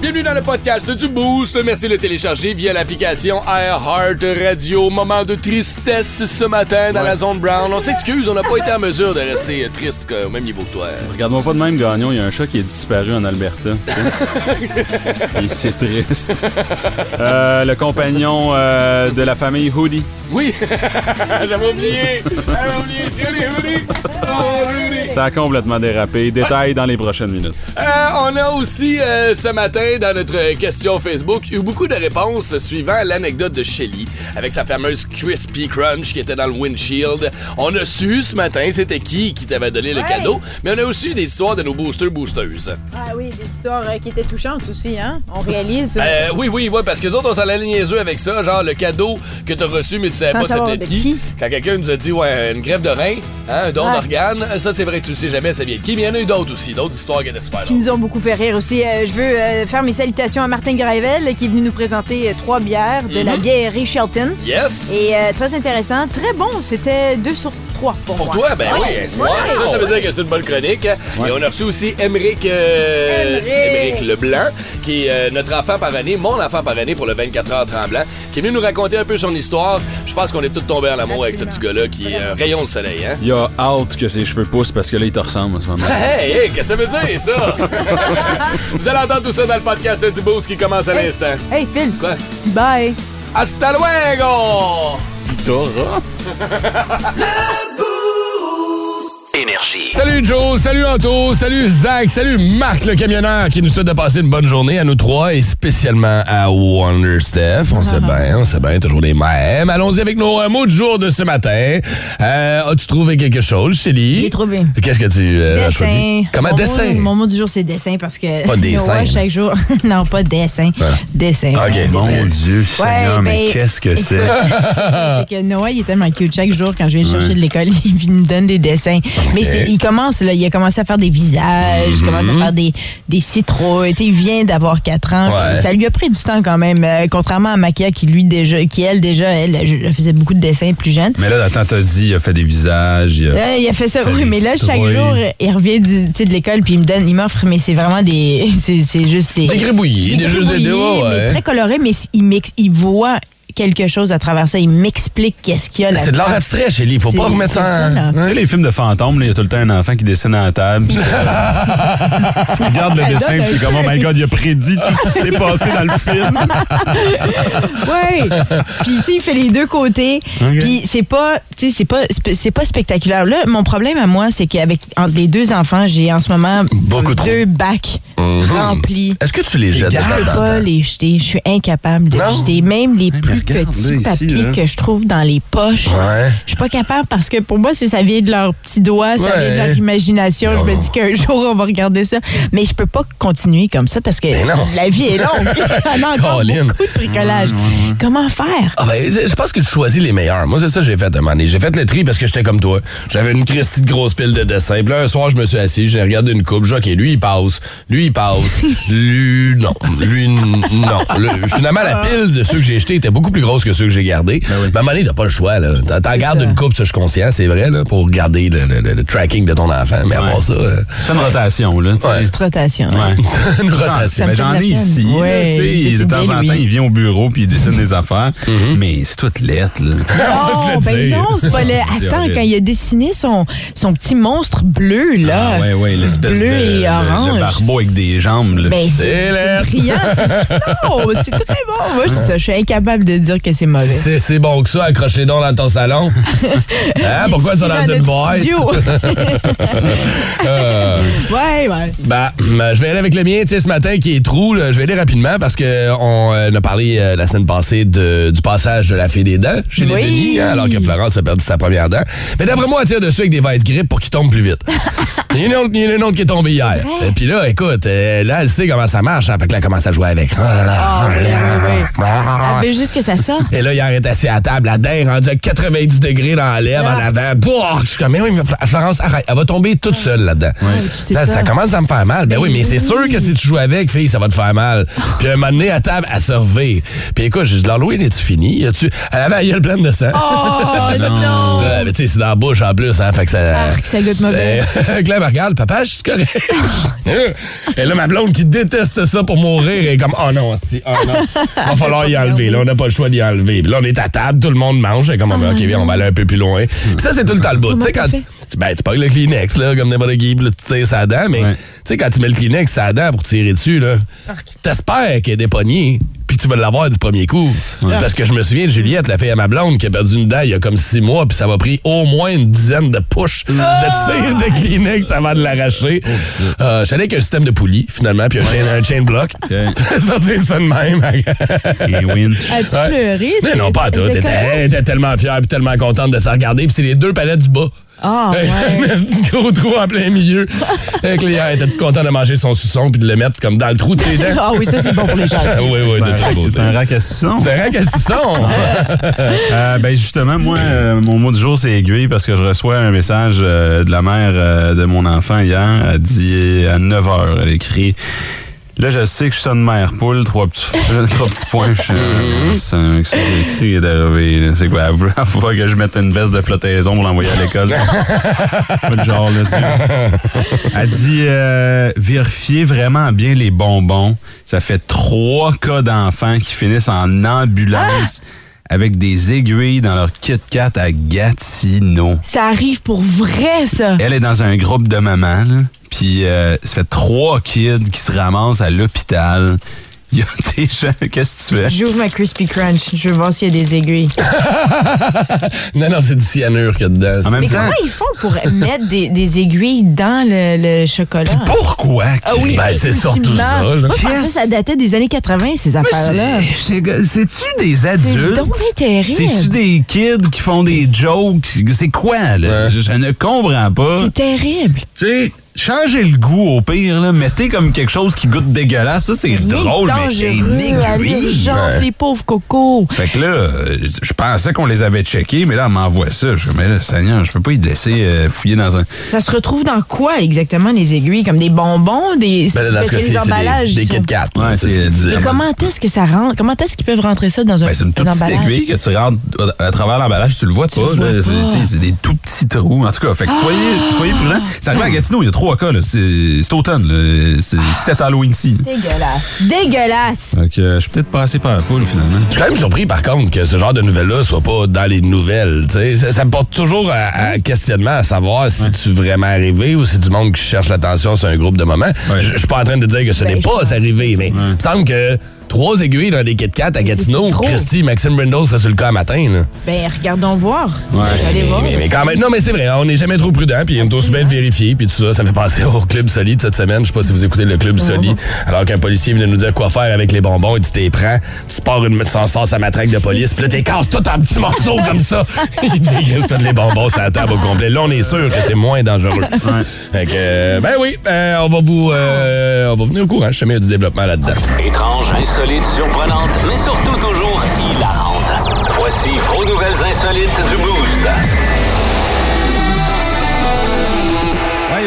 Bienvenue dans le podcast du Boost. Merci de le télécharger via l'application iHeart Radio. Moment de tristesse ce matin dans la zone brown. On s'excuse, on n'a pas été en mesure de rester triste au même niveau que toi. Regarde-moi pas de même, Gagnon. Il y a un chat qui est disparu en Alberta. c'est triste. Euh, le compagnon euh, de la famille Hoodie. Oui, j'avais oublié. J'avais oublié. Julie. Oh, Julie. Ça a complètement dérapé. Détails dans les prochaines minutes. Euh, on a aussi ce matin dans notre question Facebook eu beaucoup de réponses suivant l'anecdote de Shelly avec sa fameuse Crispy Crunch qui était dans le windshield. On a su ce matin c'était qui qui t'avait donné le Ouais. cadeau, mais on a aussi eu des histoires de nos boosters boosteuses. Ah oui, des histoires euh, qui étaient touchantes aussi, hein? On réalise. Euh, oui, oui, oui, parce que nous autres, on s'en allait niaiseux avec ça, genre le cadeau que t'as reçu, mais tu savais Sans pas de qui. qui. Quand quelqu'un nous a dit, ouais, une grève de rein, hein, un don Ouais. d'organe, ça c'est vrai tu le sais jamais, ça vient de qui, mais il y en a eu d'autres aussi, d'autres histoires qui étaient super qui nous ont beaucoup fait rire aussi. Euh, je veux euh, faire mes salutations à Martin Gravel qui est venu nous présenter euh, trois bières de la Mhm. bière Shelton. Yes! Et euh, très intéressant, très bon. C'était deux sur trois pour, Pour moi. toi, ben oui, Ouais. c'est Ouais. ça, ça veut dire que c'est une bonne chronique. Ouais. Et on a reçu aussi Émeric euh, Leblanc, qui est euh, notre enfant par année, mon enfant par année pour le 24 heures tremblant, qui est venu nous raconter un peu son histoire. Je pense qu'on est tous tombés en amour avec ce petit gars-là qui est un rayon de soleil, hein? Il a hâte que ses cheveux poussent parce que là, il te ressemble en ce moment. Hey, hey, qu'est-ce que ça veut dire, ça? Vous allez entendre tout ça dans le podcast du Boost qui commence à l'instant. Hey Phil, Quoi? dis bye. Hasta luego! T'auras? Énergie. Salut Joe, salut Anto, salut Zach, salut Marc le camionneur qui nous souhaite de passer une bonne journée à nous trois et spécialement à Wonder Steph. On sait bien, on sait bien, toujours les mêmes. Allons-y avec nos euh, mots du jour de ce matin. Euh, As-tu trouvé quelque chose, Chélie? J'ai trouvé. Qu'est-ce que tu euh, as choisi? Dessin. Comment mon dessin? Mot, mon mot du jour, c'est dessin parce que. Pas dessin. Ouais, chaque jour. non, pas dessin. Voilà. Dessin. Ok, Ouais, mon dessin. Dieu, Seigneur, mais ben, qu'est-ce que c'est? C'est que Noah, il est tellement cute. Chaque jour, quand je viens chercher de l'école, il me donne des dessins. Mais il commence, là, il a commencé à faire des visages, il commence à faire des, des citrouilles. Tu sais, il vient d'avoir 4 ans. Ouais. Ça lui a pris du temps quand même. euh, contrairement à Makia, qui lui, déjà, qui elle, déjà, elle, elle faisait beaucoup de dessins plus jeune. Mais là, attends, t'as dit, il a fait des visages. Il a... Euh, il a fait ça, Fait oui, des mais là, chaque jour, il revient du, de l'école, puis il me donne, il m'offre, mais c'est vraiment des. C'est juste des. Des gribouillis, des jeux de gribouillis, ouais, mais très colorés, mais il, il voit quelque chose à travers ça. Il m'explique qu'est-ce qu'il y a là C'est de l'art abstrait, Chélie. Faut pas remettre ça en... Tu sais, les films de fantômes, il y a tout le temps un enfant qui dessine à la table. puis tu regardes le Ça dessin, puis comme, oh my god, il a prédit tout ce qui s'est passé dans le film. Oui. Puis tu sais, il fait les deux côtés. Puis c'est pas, tu sais, c'est pas, c'est pas spectaculaire. Là, mon problème à moi, c'est qu'avec entre les deux enfants, j'ai en ce moment Beaucoup trop. Remplis. Est-ce que tu les jettes de Je peux pas les jeter. Je suis incapable de Non? jeter. Même les plus petits ici, papiers là. que je trouve dans les poches. Ouais. Je suis pas capable parce que pour moi, c'est ça vient de leurs petits doigts, ça Ouais. vient de leur imagination. Je me dis qu'un jour, on va regarder ça. Mais je peux pas continuer comme ça parce que la vie est longue. On a encore Colin. beaucoup de bricolage. Comment faire? Ah ben, je pense que tu choisis les meilleurs. Moi, c'est ça que j'ai fait donné. J'ai fait le tri parce que j'étais comme toi. J'avais une christie de grosse pile de dessins. Puis là, un soir, je me suis assis, j'ai regardé une coupe. J'ai dit, OK, lui, il passe. Lui, il passe. Lui, non. Lui, non. Le- finalement, la pile de ceux que j'ai jetés était beaucoup plus grosse que ceux que j'ai gardés. Mais à un moment donné, t'as pas le choix. T'en- gardes ça. une coupe, ça, je suis conscient, c'est vrai, là, pour garder le, le- le- le tracking de ton enfant. Mais à part ça, euh, Tu fais une rotation, là. Ouais. Petite rotation. Ouais. une Ça rotation. Ben, fait J'en ai ici. là, Ouais, il de temps en lui. temps, il vient au bureau puis il dessine des affaires. Mais c'est toute lettre. Là. Non, le ben non, c'est pas le. C'est Attends, quand il a dessiné son, son petit monstre bleu, là. Ah, ouais, ouais, l'espèce de. Bleu et orange. Le, barbeau avec des jambes. Ben, c'est brillant, c'est c'est très bon. Moi, je suis incapable de dire que c'est mauvais. C'est bon que ça, accroche les dons dans ton salon. Hein? Pourquoi ça dans une boîte? Euh, ouais, ouais. ben, ben, je vais aller avec le mien, tu sais, ce matin qui est trou. là, je vais aller rapidement parce qu'on euh, a parlé euh, la semaine passée de- du passage de la fée des dents chez Oui. les Denis, hein, alors que Florence a perdu sa première dent. Mais d'après moi, elle tire dessus avec des vice grippe pour qu'il tombe plus vite. Il y en a une autre, il y en a une autre qui est tombée hier. Et puis là, écoute, euh, là, elle sait comment ça marche. hein, fait que là, elle commence à jouer avec. Ah, oui, oui, oui. Il veut juste que ça sorte. Et là, hier, elle est assis à la table, la dinde rendue à 90 degrés dans la lèvre, en Ah. avant. Boah! Je suis comme, mais oui, mais Florence, arrête. Elle va tomber toute seule là-dedans. tu sais ça, ça. commence à me faire mal. Ben Ben oui, mais c'est oui. sûr que si tu joues avec, fille, ça va te faire mal. Puis un moment donné, à table, elle se revire. Puis écoute, j'ai dit, l'Halloween, es-tu fini? As-tu... Elle avait la gueule pleine de sang. Oh non! Euh, mais tu sais, c'est dans la bouche en plus, hein. Fait que ça. Arc, ça goûte mauvais. Euh, Claire me regarde, papa, je suis correct. Et là, ma blonde qui déteste ça pour mourir est comme, oh non, hostie, oh non. Va falloir y enlever. Là, on n'a pas le choix d'y enlever. Puis là, on est à table, tout le monde mange. C'est comme, OK, viens, on va aller un peu plus loin. Puis ça, c'est tout le temps le bout. Tu sais, quand. Ben, tu pognes le Kleenex, là, comme n'importe qui, là, tu tires sa dent, mais Ouais. tu sais, quand tu mets le Kleenex sa dent pour tirer dessus, là, t'espères qu'il y a des poignées, puis tu vas l'avoir du premier coup. Parce que je me souviens de Juliette, la fille à ma blonde, qui a perdu une dent il y a comme six mois, puis ça m'a pris au moins une dizaine de push de tir de Kleenex avant de l'arracher. Euh, je suis allé avec un système de poulie, finalement, puis un chain, un chain block. Sortir ça de même. Et win. As-tu Ouais. pleuré? Mais non, pas à tout. T'étais tellement fière puis tellement contente de se regarder. Puis c'est les deux palettes du bas. Ah, ouais. un gros trou en plein milieu. Le client était tout content de manger son suçon puis de le mettre comme dans le trou de ses dents? Ah oui, ça, c'est bon pour les gens. oui, oui, de très beau. C'est un rack à suçon. C'est vrai que suçon. Euh, ben justement, moi, euh, mon mot du jour, c'est aiguille parce que je reçois un message euh, de la mère euh, de mon enfant hier. Elle dit à 9 h, elle écrit. Là, je sais que je suis une mère poule, trois petits, trois petits points. Je suis, euh, c'est un- Qu'est-ce qui- qu'est-ce qui est arrivé? là? C'est quoi? Elle veut que je mette une veste de flottaison pour l'envoyer à l'école? Pas de genre, là, tu. Elle dit euh, vérifiez vraiment bien les bonbons. Ça fait trois cas d'enfants qui finissent en ambulance avec des aiguilles dans leur Kit Kat à Gatineau. Ça arrive pour vrai, ça. Elle est dans un groupe de mamans, là, puis euh, ça fait trois kids qui se ramassent à l'hôpital. Il y a des gens... Qu'est-ce que tu fais? J'ouvre ma Crispy Crunch. Je veux voir s'il y a des aiguilles. non, non, c'est du cyanure qu'il y a dedans. En même Mais temps, comment ils font pour mettre des, des aiguilles dans le, le chocolat? pourquoi? Ah oui, Ben, c'est surtout ça, là. Moi, je pensais que Qu'est-ce- ça datait des années 80, ces affaires-là. C'est- c'est- C'est-tu des adultes? donc bien terrible. C'est-tu des kids qui font des jokes? C'est quoi, là? Je, je ne comprends pas. C'est terrible. Tu sais, changez le goût au pire, là. Mettez comme quelque chose qui goûte dégueulasse. Ça, c'est drôle, mais c'est aiguille. les pauvres cocos. Fait que là, euh, je pensais qu'on les avait checkés, mais là, elle m'envoie ça. Je dis, mais là, Seigneur, je peux pas y laisser euh, fouiller dans un. Ça se retrouve dans quoi exactement, les aiguilles? Comme des bonbons? Des... Ben, là, parce ce que les c'est emballages. des, des Kit Kat. Et comment est-ce que ça rentre? Comment est-ce qu'ils peuvent rentrer ça dans un, Ben, c'est une toute un petite emballage? aiguille que tu rentres à, travers l'emballage, tu le vois Tu pas. Ah! C'est des tout petits trous. En tout cas, fait que soyez, soyez prudents. C'est arrivé à Gatineau, il y a trois cas. là. C'est c'est automne. C'est cet Halloween-ci. Dégueulasse. Dégueulasse. Fait que euh, je suis peut-être passé par la poule, finalement. Je suis quand même surpris, par contre, que ce genre de nouvelles-là soit pas dans les nouvelles. Ça, ça me porte toujours à, à questionnement à savoir si tu vraiment arrivé ou si du monde qui cherche l'attention sur un groupe de moments. Ouais. Je suis pas en train de dire que ce Ben, n'est pas arrivé, mais il me semble que trois aiguilles dans des Kit Kat à Gatineau. Christy, Maxime Brindle serait sur le cas matin. Là. Ben, regardons voir. Ouais. Je vais aller voir. Mais, mais quand même, non, mais c'est vrai, on n'est jamais trop prudent, puis il est aussi bien de vérifier, puis tout ça. Ça me fait penser au Club Solide cette semaine. Je sais pas si vous écoutez le Club Solide. Alors qu'un policier vient de nous dire quoi faire avec les bonbons, il dit t'es prends, tu pars une sans sens à matraque de police, puis là t'es casses tout en petits morceaux comme ça. il dit reste les bonbons sur la table au complet. Là, on est sûr que c'est moins dangereux. Fait que, euh, ben oui, euh, on va vous, euh, on va venir au courant. Je sais, du développement là-dedans. Étrange, insolite, surprenante, mais surtout toujours hilarante. Voici vos nouvelles insolites du Boost.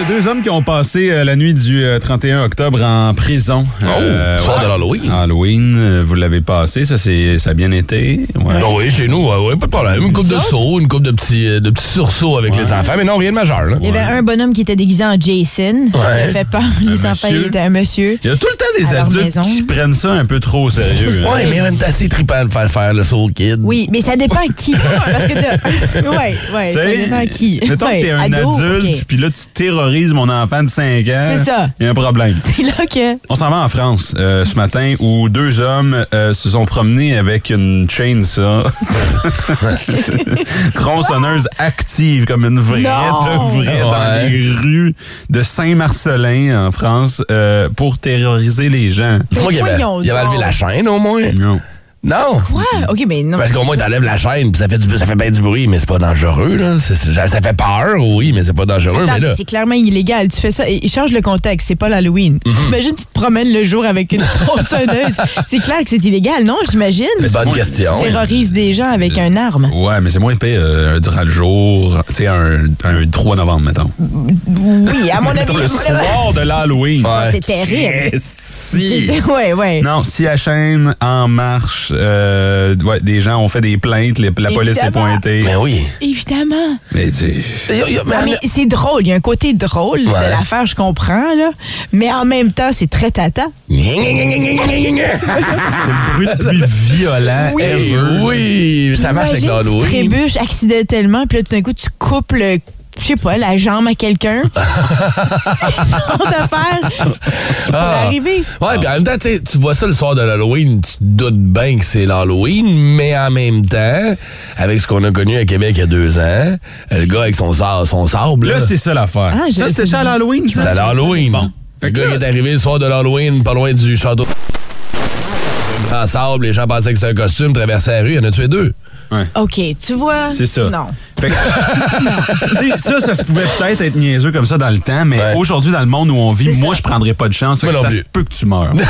Y a deux hommes qui ont passé euh, la nuit du euh, 31 octobre en prison. Euh, Oh, soir de l'Halloween. Halloween, euh, vous l'avez passé, ça, c'est, ça a bien été. Ouais. Non, oui, chez nous, ouais, ouais, pas de problème. Une coupe de saut, une coupe de petits, euh, de petits sursauts avec les enfants, mais non, rien de majeur. Là. Il y avait un bonhomme qui était déguisé en Jason. Ça fait peur. Les enfants, il était un monsieur. Il y a tout le temps des adultes maison. qui prennent ça un peu trop au sérieux. hein. Ouais, mais même temps, c'est trippant de faire faire le saut au kid. Oui, mais ça dépend à qui. Parce que ouais, Tu ça dépend à qui. Mettons Ouais, que t'es un ado, adulte, puis là, tu terrorises mon enfant de 5 ans. C'est ça. Il y a un problème. C'est là que... On s'en va en France euh, ce matin où deux hommes euh, se sont promenés avec une chainsaw. Tronçonneuse active comme une vraie Non! de vraie dans Ouais. les rues de Saint-Marcelin en France euh, pour terroriser les gens. Dis-moi qu'il avait, il avait enlevé la chaîne au moins. Non. Non. Quoi? OK, mais non. Parce qu'au moins, t'enlèves la chaîne, puis ça fait, du, ça fait bien du bruit, mais c'est pas dangereux, là. Ça fait peur, oui, mais c'est pas dangereux, Attends, mais là. c'est clairement illégal. Tu fais ça et, et change le contexte. C'est pas l'Halloween. Mhm. Imagine, tu te promènes le jour avec une tronçonneuse. c'est clair que c'est illégal, non? J'imagine? Bonne moins- question. Tu terrorises des gens avec un arme. Ouais, mais c'est moins épais euh, durant le jour. Tu sais, un, un 3 novembre, mettons. Oui, à mon avis. Le soir de l'Halloween. Ouais. C'est terrible. Esti. Ouais, ouais. Non, si la chaîne en marche, euh, ouais, des gens ont fait des plaintes, les- la police est Évidemment. pointée. Mais oui. Évidemment. Mais tu mais- Ah, mais c'est drôle. Il y a un côté drôle Ouais. de l'affaire, je comprends, là. Mais en même temps, c'est très tata. c'est le bruit le plus violent Oui. Ever. oui, ça marche avec Imagine, tu l'Halloween. trébuches accidentellement, puis là, tout d'un coup, tu coupes le. Je sais pas, la jambe à quelqu'un. c'est. Ça pourrait Ah. arriver. Ouais, puis en même temps, tu vois ça le soir de l'Halloween, tu te doutes bien que c'est l'Halloween, mais en même temps, avec ce qu'on a connu à Québec il y a deux ans, le gars avec son, son sable, Là, là, c'est ça l'affaire. Ah, ça, c'était c'est- ça l'Halloween, ça? c'est à l'Halloween. Bon. Le gars qui est arrivé le soir de l'Halloween, pas loin du château. Grand sable, les gens pensaient que c'était un costume, traversait la rue, il y en a tué deux. OK, tu vois. C'est ça. Non. Fait que- ça, ça se pouvait peut-être être niaiseux comme ça dans le temps, mais Ouais. aujourd'hui, dans le monde où on vit, moi, ça. je prendrais pas de chance. Fait que ça se peut que tu meurs. Non,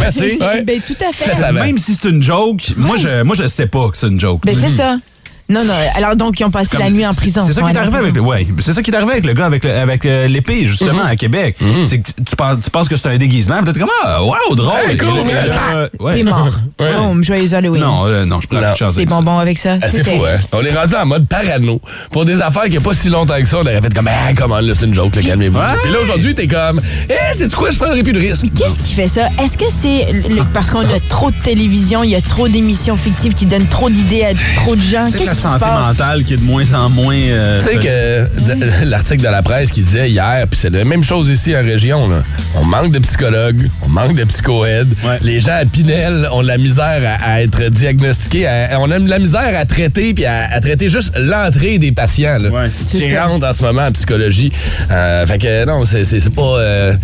mais tu sais, Ouais. Ben, tout à fait. Même si c'est une joke, moi, je, moi, je sais pas que c'est une joke. Ben, c'est ça. Non, non. Alors, donc, ils ont passé Comme- la nuit en prison. C'est ça qui est arrivé avec, ouais, c'est ça qui est arrivé avec le gars avec, avec euh, l'épée justement Mm-hmm. à Québec. C'est que tu penses, tu penses que c'est un déguisement, peut-être comme ah wow drôle. Hey, cool, mais ouais. T'es mort. Ouais. Boom, joyeux Halloween. Non, euh, non, je prends de chance C'est avec ça. bonbon avec ça? Ah, c'est fou, hein? On est rendu en mode parano. Pour des affaires qui n'y a pas si longtemps que ça, on aurait fait comme, ah, comment, là, c'est une joke, calmez-vous. Et là, aujourd'hui, t'es comme, eh, c'est quoi, je prendrais plus de risques. Qu'est-ce qui fait ça? Est-ce que c'est parce qu'on a trop de télévision, il y a trop d'émissions fictives qui donnent trop d'idées à trop de gens? Qu'est-ce la santé passe? mentale qui est de moins en moins. euh, Tu sais que l'article de la presse qui disait hier, puis c'est la même chose ici en région, là. on manque de psychologues, on manque de psychoaides. Ouais. Les gens à Pinel ont de la misère à, à être diagnostiqués. à- on a de la misère à traiter, puis à, à traiter juste l'entrée des patients là, Ouais. qui rentrent en ce moment en psychologie. Euh, fait que non, c'est pas... euh,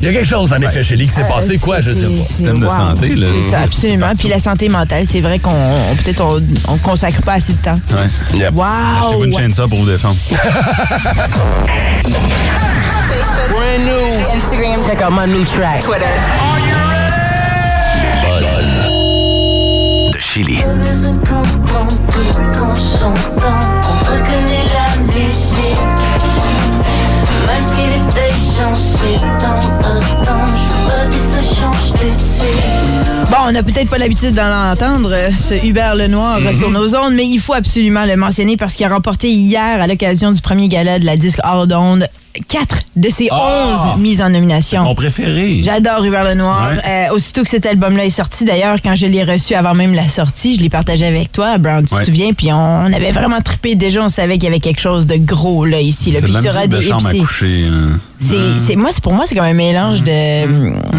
Il y a quelque chose en effet chez lui qui s'est passé, Euh, quoi, je c'est- sais pas. c'est- Système de wow. santé, là. C'est ça, absolument. Puis la santé mentale, c'est vrai qu'on on- peut-être on, on consacre pas assez de temps. Ouais. Yep. Wow! Achetez-vous une chaîne ça pour vous défendre. Brand new. Instagram. Check out my new track. Twitter. Buzz. De Chili. Ne se comprend plus qu'on s'entend. On reconnaît la musique. Même si les feuilles changent, c'est temps à temps. Je veux pas que ça change de suite. Bon, on n'a peut-être pas l'habitude d'en entendre, euh, ce Hubert Lenoir euh, sur nos ondes, mais il faut absolument le mentionner parce qu'il a remporté hier, à l'occasion du premier gala de la disque hors d'onde, quatre de ses Ah! 11 mises en nomination. Mon préféré. J'adore Hubert Lenoir. Ouais. Euh, aussitôt que cet album-là est sorti, d'ailleurs, quand je l'ai reçu avant même la sortie, je l'ai partagé avec toi, Brown, tu Ouais. te souviens, puis on, avait vraiment trippé déjà, on savait qu'il y avait quelque chose de gros là ici, C'est la Pictura musique de des chambre à Ipsy. coucher. C'est, moi, c'est pour moi, c'est comme un mélange de.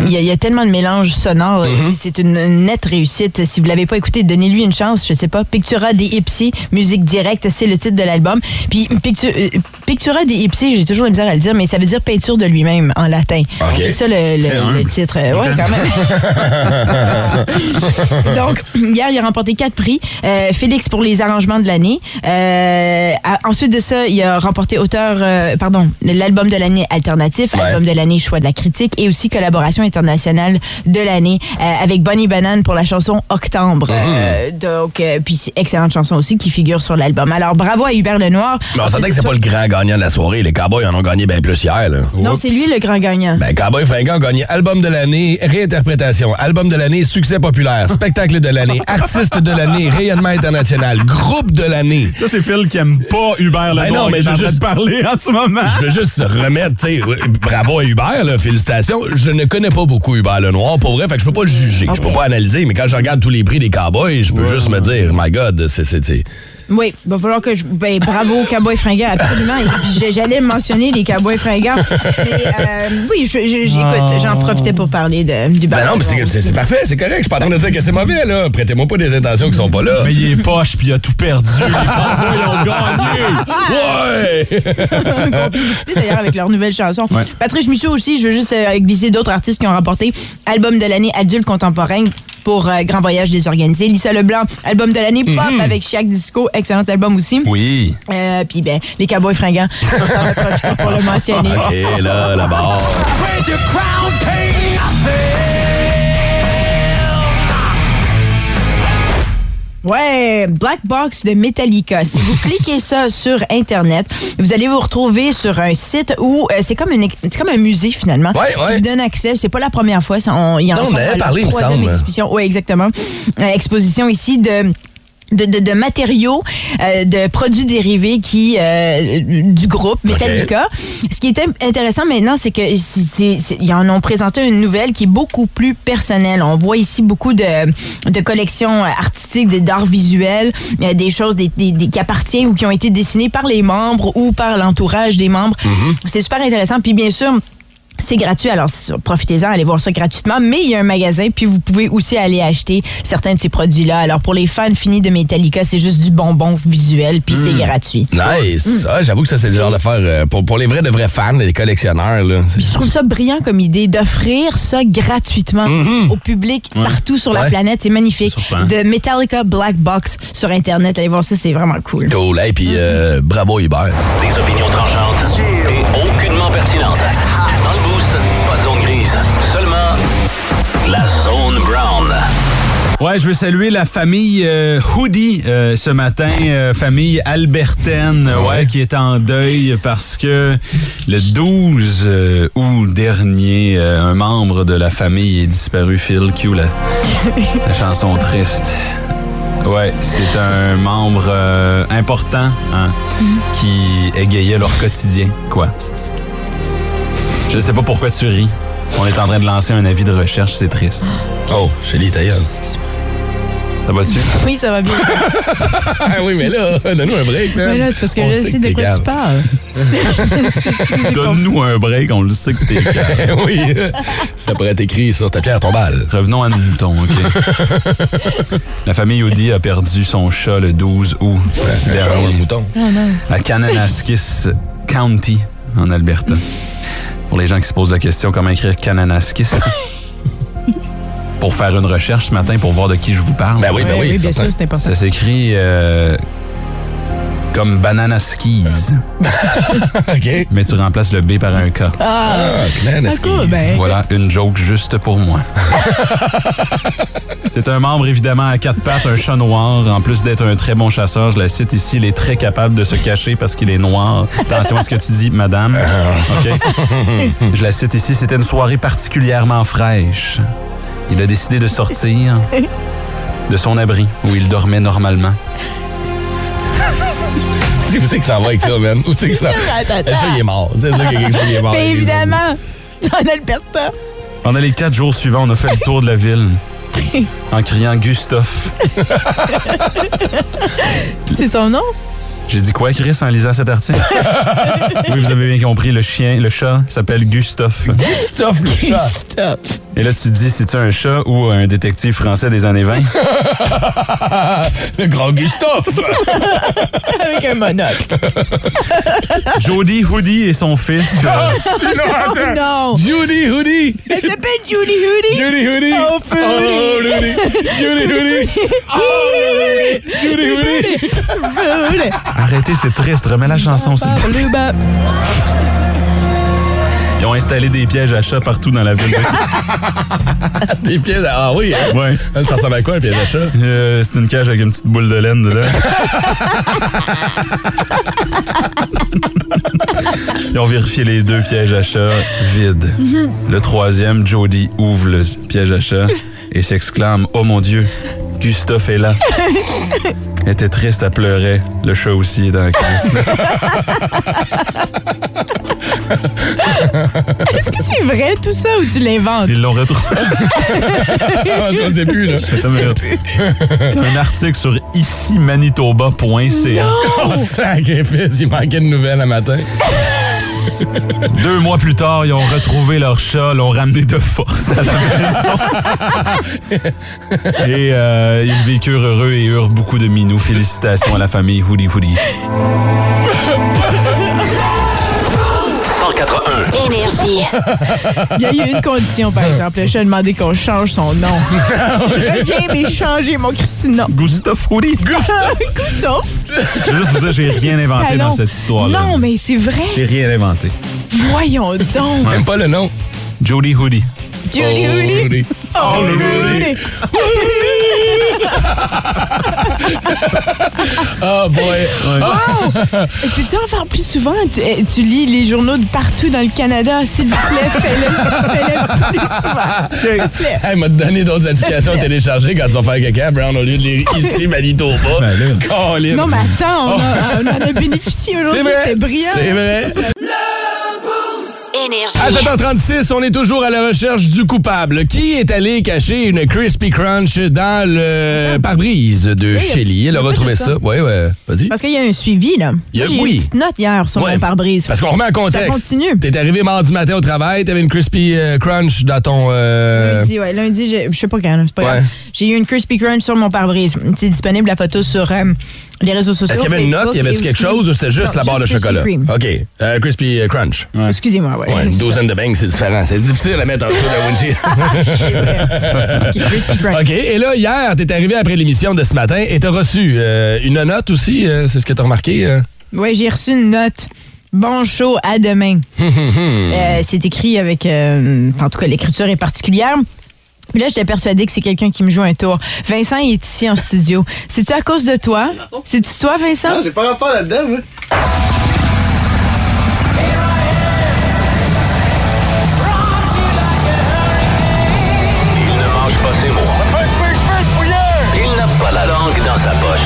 Il y, a- il y a tellement de mélanges sonores. Mm-hmm. C'est, c'est une, nette réussite. Si vous l'avez pas écouté, donnez-lui une chance. Je sais pas. Pictura des Ipsy, musique directe, c'est le titre de l'album. Puis Pictu- euh, Pictura des Ipsy, j'ai toujours la misère à le dire, mais ça veut dire peinture de lui-même en latin. C'est ça le, titre. Ouais, Ok. quand même. Donc, hier, il a remporté quatre prix. Euh, Félix pour les arrangements de l'année. Euh, ensuite de ça, il a remporté auteur, euh, pardon, l'album de l'année alternatif, Ouais. album de l'année choix de la critique et aussi collaboration internationale de l'année euh, avec Bonnie Banane pour la chanson Octobre. Euh, donc, euh, puis excellente chanson aussi qui figure sur l'album. Alors, bravo à Hubert Lenoir. Mais on s'entend que c'est pas le grand gagnant de la soirée. Les Cowboys en ont gagné bien plus hier, là. Non, c'est lui le grand gagnant. Ben, Cowboy Fringant a gagné album de l'année, réinterprétation, album de l'année, succès populaire, spectacle de l'année, artiste de l'année, rayonnement international, groupe de l'année. Ça, c'est Phil qui aime pas Hubert Ben Lenoir non, mais je train juste- parler en ce moment. Je veux juste remettre, tu sais, bravo à Hubert, là, félicitations. Je ne connais pas beaucoup Hubert Lenoir, pour vrai, fait que je peux pas le juger, je peux pas analyser, mais quand je regarde tous les prix des Cowboys, je peux juste me dire, my God, c'est- Oui, il va falloir que je. Ben, bravo, Cowboy Fringant, absolument. Et puis, j'ai- j'allais mentionner les Cowboys Fringants. Mais euh, oui, j'écoute, j'en profitais pour parler de, du Ben ballon. non, mais c'est, parfait, c'est correct. Je suis pas en train de dire que c'est mauvais, là. Prêtez-moi pas des intentions qui sont pas là. Mais il est poche puis il a tout perdu. Les Cowboys ont gagné. Ouais! d'ailleurs avec leur nouvelle chanson. Ouais. Patrice Michaud aussi, je veux juste euh, glisser d'autres artistes qui ont remporté album de l'année adulte contemporain. Pour euh, Grand Voyage désorganisé. Lisa Leblanc, album de l'année pop avec Chiac Disco, excellent album aussi. Oui. Euh, Puis ben, les Cowboys fringants, pour le mentionner. OK, là, la barre. Ouais, Black Box de Metallica. Si vous cliquez ça sur Internet, vous allez vous retrouver sur un site où euh, c'est comme, une, comme un musée finalement Ouais, qui ouais. vous donne accès. C'est pas la première fois. ça, on, ils en Non, on avait parlé, troisième exposition. Oui, exactement. Euh, exposition ici de de, de, de matériaux, euh, de produits dérivés qui euh, du groupe Metallica. Ce qui est intéressant maintenant, c'est que ils en ont présenté une nouvelle qui est beaucoup plus personnelle. On voit ici beaucoup de, de collections artistiques, de- d'art visuel, euh, des choses des, des- des- qui appartiennent ou qui ont été dessinées par les membres ou par l'entourage des membres. C'est super intéressant. Puis bien sûr, c'est gratuit, alors profitez-en, allez voir ça gratuitement. Mais il y a un magasin, puis vous pouvez aussi aller acheter certains de ces produits-là. Alors pour les fans finis de Metallica, c'est juste du bonbon visuel, puis c'est gratuit. Nice. Ah, J'avoue que ça, c'est le genre d'affaire euh, pour, pour les vrais de vrais fans, les collectionneurs. Là. Je trouve ça brillant comme idée d'offrir ça gratuitement au public partout sur la planète. C'est magnifique. De Metallica Black Box sur Internet. Allez voir ça, c'est vraiment cool. Cool. Et puis, euh, bravo, Hubert. Des opinions tranchantes et Ouais, je veux saluer la famille euh, Hoodie euh, ce matin, euh, famille albertaine, euh, ouais. qui est en deuil parce que le 12 euh, août dernier, un membre de la famille est disparu. Phil Q, la, chanson triste. Ouais, c'est un membre important hein, qui égayait leur quotidien, quoi. Je sais pas pourquoi tu ris. On est en train de lancer un avis de recherche, c'est triste. Oh, ta gueule. Ça va-tu? Oui, ça va bien. Ah oui, mais là, donne-nous un break, man. Mais là, c'est parce que On je sais que de quoi calme. tu parles. Donne-nous un break, on le sait que t'es calme. oui, ça pourrait être écrit sur ta pierre tombale. Revenons à nos moutons, OK? La famille Audi a perdu son chat le 12 août Un dernier mouton. à Kananaskis County, en Alberta. Pour les gens qui se posent la question, comment écrire Kananaskis? Pour faire une recherche ce matin pour voir de qui je vous parle. Ben oui, ben oui. oui, bien sûr, c'est important. Ça s'écrit euh, comme banana skis, OK. mais tu remplaces le B par un K. Ah, Ah, est-ce cool, ben. Voilà une joke juste pour moi. C'est un membre évidemment à quatre pattes, un chat noir. En plus d'être un très bon chasseur, je la cite ici, il est très capable de se cacher parce qu'il est noir. Attention à ce que tu dis, madame. OK? Je la cite ici, c'était une soirée particulièrement fraîche. Il a décidé de sortir de son abri où il dormait normalement. Où c'est que ça va avec ça, man? Où c'est que ça... Attends, attends. Le chat, il est mort. C'est ça qu'il y a quelque chose qui est mort. Mais évidemment, en Alberta. Pendant les quatre jours suivants, on a fait le tour de la ville en criant Gustave. C'est son nom? J'ai dit quoi, Chris, en lisant cet article? oui, vous avez bien compris, le chien, le chat s'appelle Gustave. Stop le chat. Stop. Et là, tu te dis, c'est-tu un chat ou un détective français des années 20? le grand Gustave. Avec un monocle. Jody Hoodie et son fils. euh, Oh non! Judy Hoodie. Elle s'appelle Julie Hoodie! Judy Hoodie. Oh, Fruity. Oh, Rudy. Judy Hoodie. Oh, Rudy. Judy Hoodie. Arrêtez, c'est triste. Remets la chanson, s'il te plaît. Ont installé des pièges à chats partout dans la ville. Des pieds. Ah oui. hein? Ouais. Ça ressemble à quoi, un pied de chat? Euh, c'est une cage avec une petite boule de laine dedans. Ils ont vérifié les deux pièges à chat vides. Le troisième, Jody ouvre le piège à chat et s'exclame Oh mon Dieu, Gustave est là. Elle était triste, elle pleurait. Le chat aussi est dans la caisse. Est-ce que c'est vrai tout ça ou tu l'inventes? Ils l'ont retrouvé. Ah, je ne sais plus, là. T'as un article sur ici-manitoba.ca. Oh, sacrifice, il manquait de nouvelles un matin. Deux mois plus tard, ils ont retrouvé leur chat, l'ont ramené de force à la maison. et euh, ils vécurent heureux et eurent beaucoup de minous. Félicitations à la famille Hoodie Hoodie. Énergie. Il y a eu une condition, par exemple. Je lui ai demandé qu'on change son nom. Je reviens mais changer mon Christine nom. Gustave Fouli. Gustave. Je veux juste vous dire, j'ai rien inventé dans cette histoire-là. Non, mais c'est vrai. J'ai rien inventé. Voyons donc. Même pas le nom. Jody Hoodie. Oh, Rudy. Rudy. Oh, Rudy. Oh boy. Wow! Et Peux-tu en faire plus souvent? Tu, tu lis les journaux de partout dans le Canada. S'il vous plaît, fais-le fais-le plus souvent. S'il te plaît. Hey, m'a donné d'autres applications à télécharger quand tu vas faire caca, Brown, au lieu de lire ici, Manitoba. Ben. Non, mais attends, on, a- on en a bénéficié C'est aujourd'hui. vrai. C'était brillant. C'est vrai. Énergie. À 7h36, on est toujours à la recherche du coupable. Qui est allé cacher une Crispy Crunch dans le pare-brise de Oui, Shelly? Elle a retrouvé ça. ça. Oui, oui. Vas-y. Parce qu'il y a un suivi, là. Il y a- Moi, oui. une petite note hier sur Ouais. mon pare-brise. Parce qu'on remet en contexte. Ça continue. T'es arrivé mardi matin au travail, t'avais une Crispy euh, Crunch dans ton... euh, Lundi, ouais. Lundi, j'ai- je sais pas quand, c'est pas Ouais. grave. J'ai eu une Crispy Crunch sur mon pare-brise. C'est disponible la photo sur euh, les réseaux sociaux. Est-ce qu'il y avait une note? Y avait-tu et quelque chose ou c'était juste Non, la barre de chocolat? OK. Euh, Crispy Crunch. Excusez-moi, ouais. Ouais, une douzaine de bangs, c'est différent. C'est difficile à mettre en dessous de windshield. C'est vrai. OK. Et là, hier, t'es arrivé après l'émission de ce matin et t'as reçu euh, une note aussi. euh, c'est ce que t'as remarqué? euh? Oui, j'ai reçu une note. Bon show, à demain. Euh, c'est écrit avec. euh, en tout cas, l'écriture est particulière. Puis là, j'étais persuadée que c'est quelqu'un qui me joue un tour. Vincent est ici en studio. C'est-tu à cause de toi? C'est-tu toi, Vincent? Ah, j'ai pas rapport là-dedans, moi. Dans sa poche.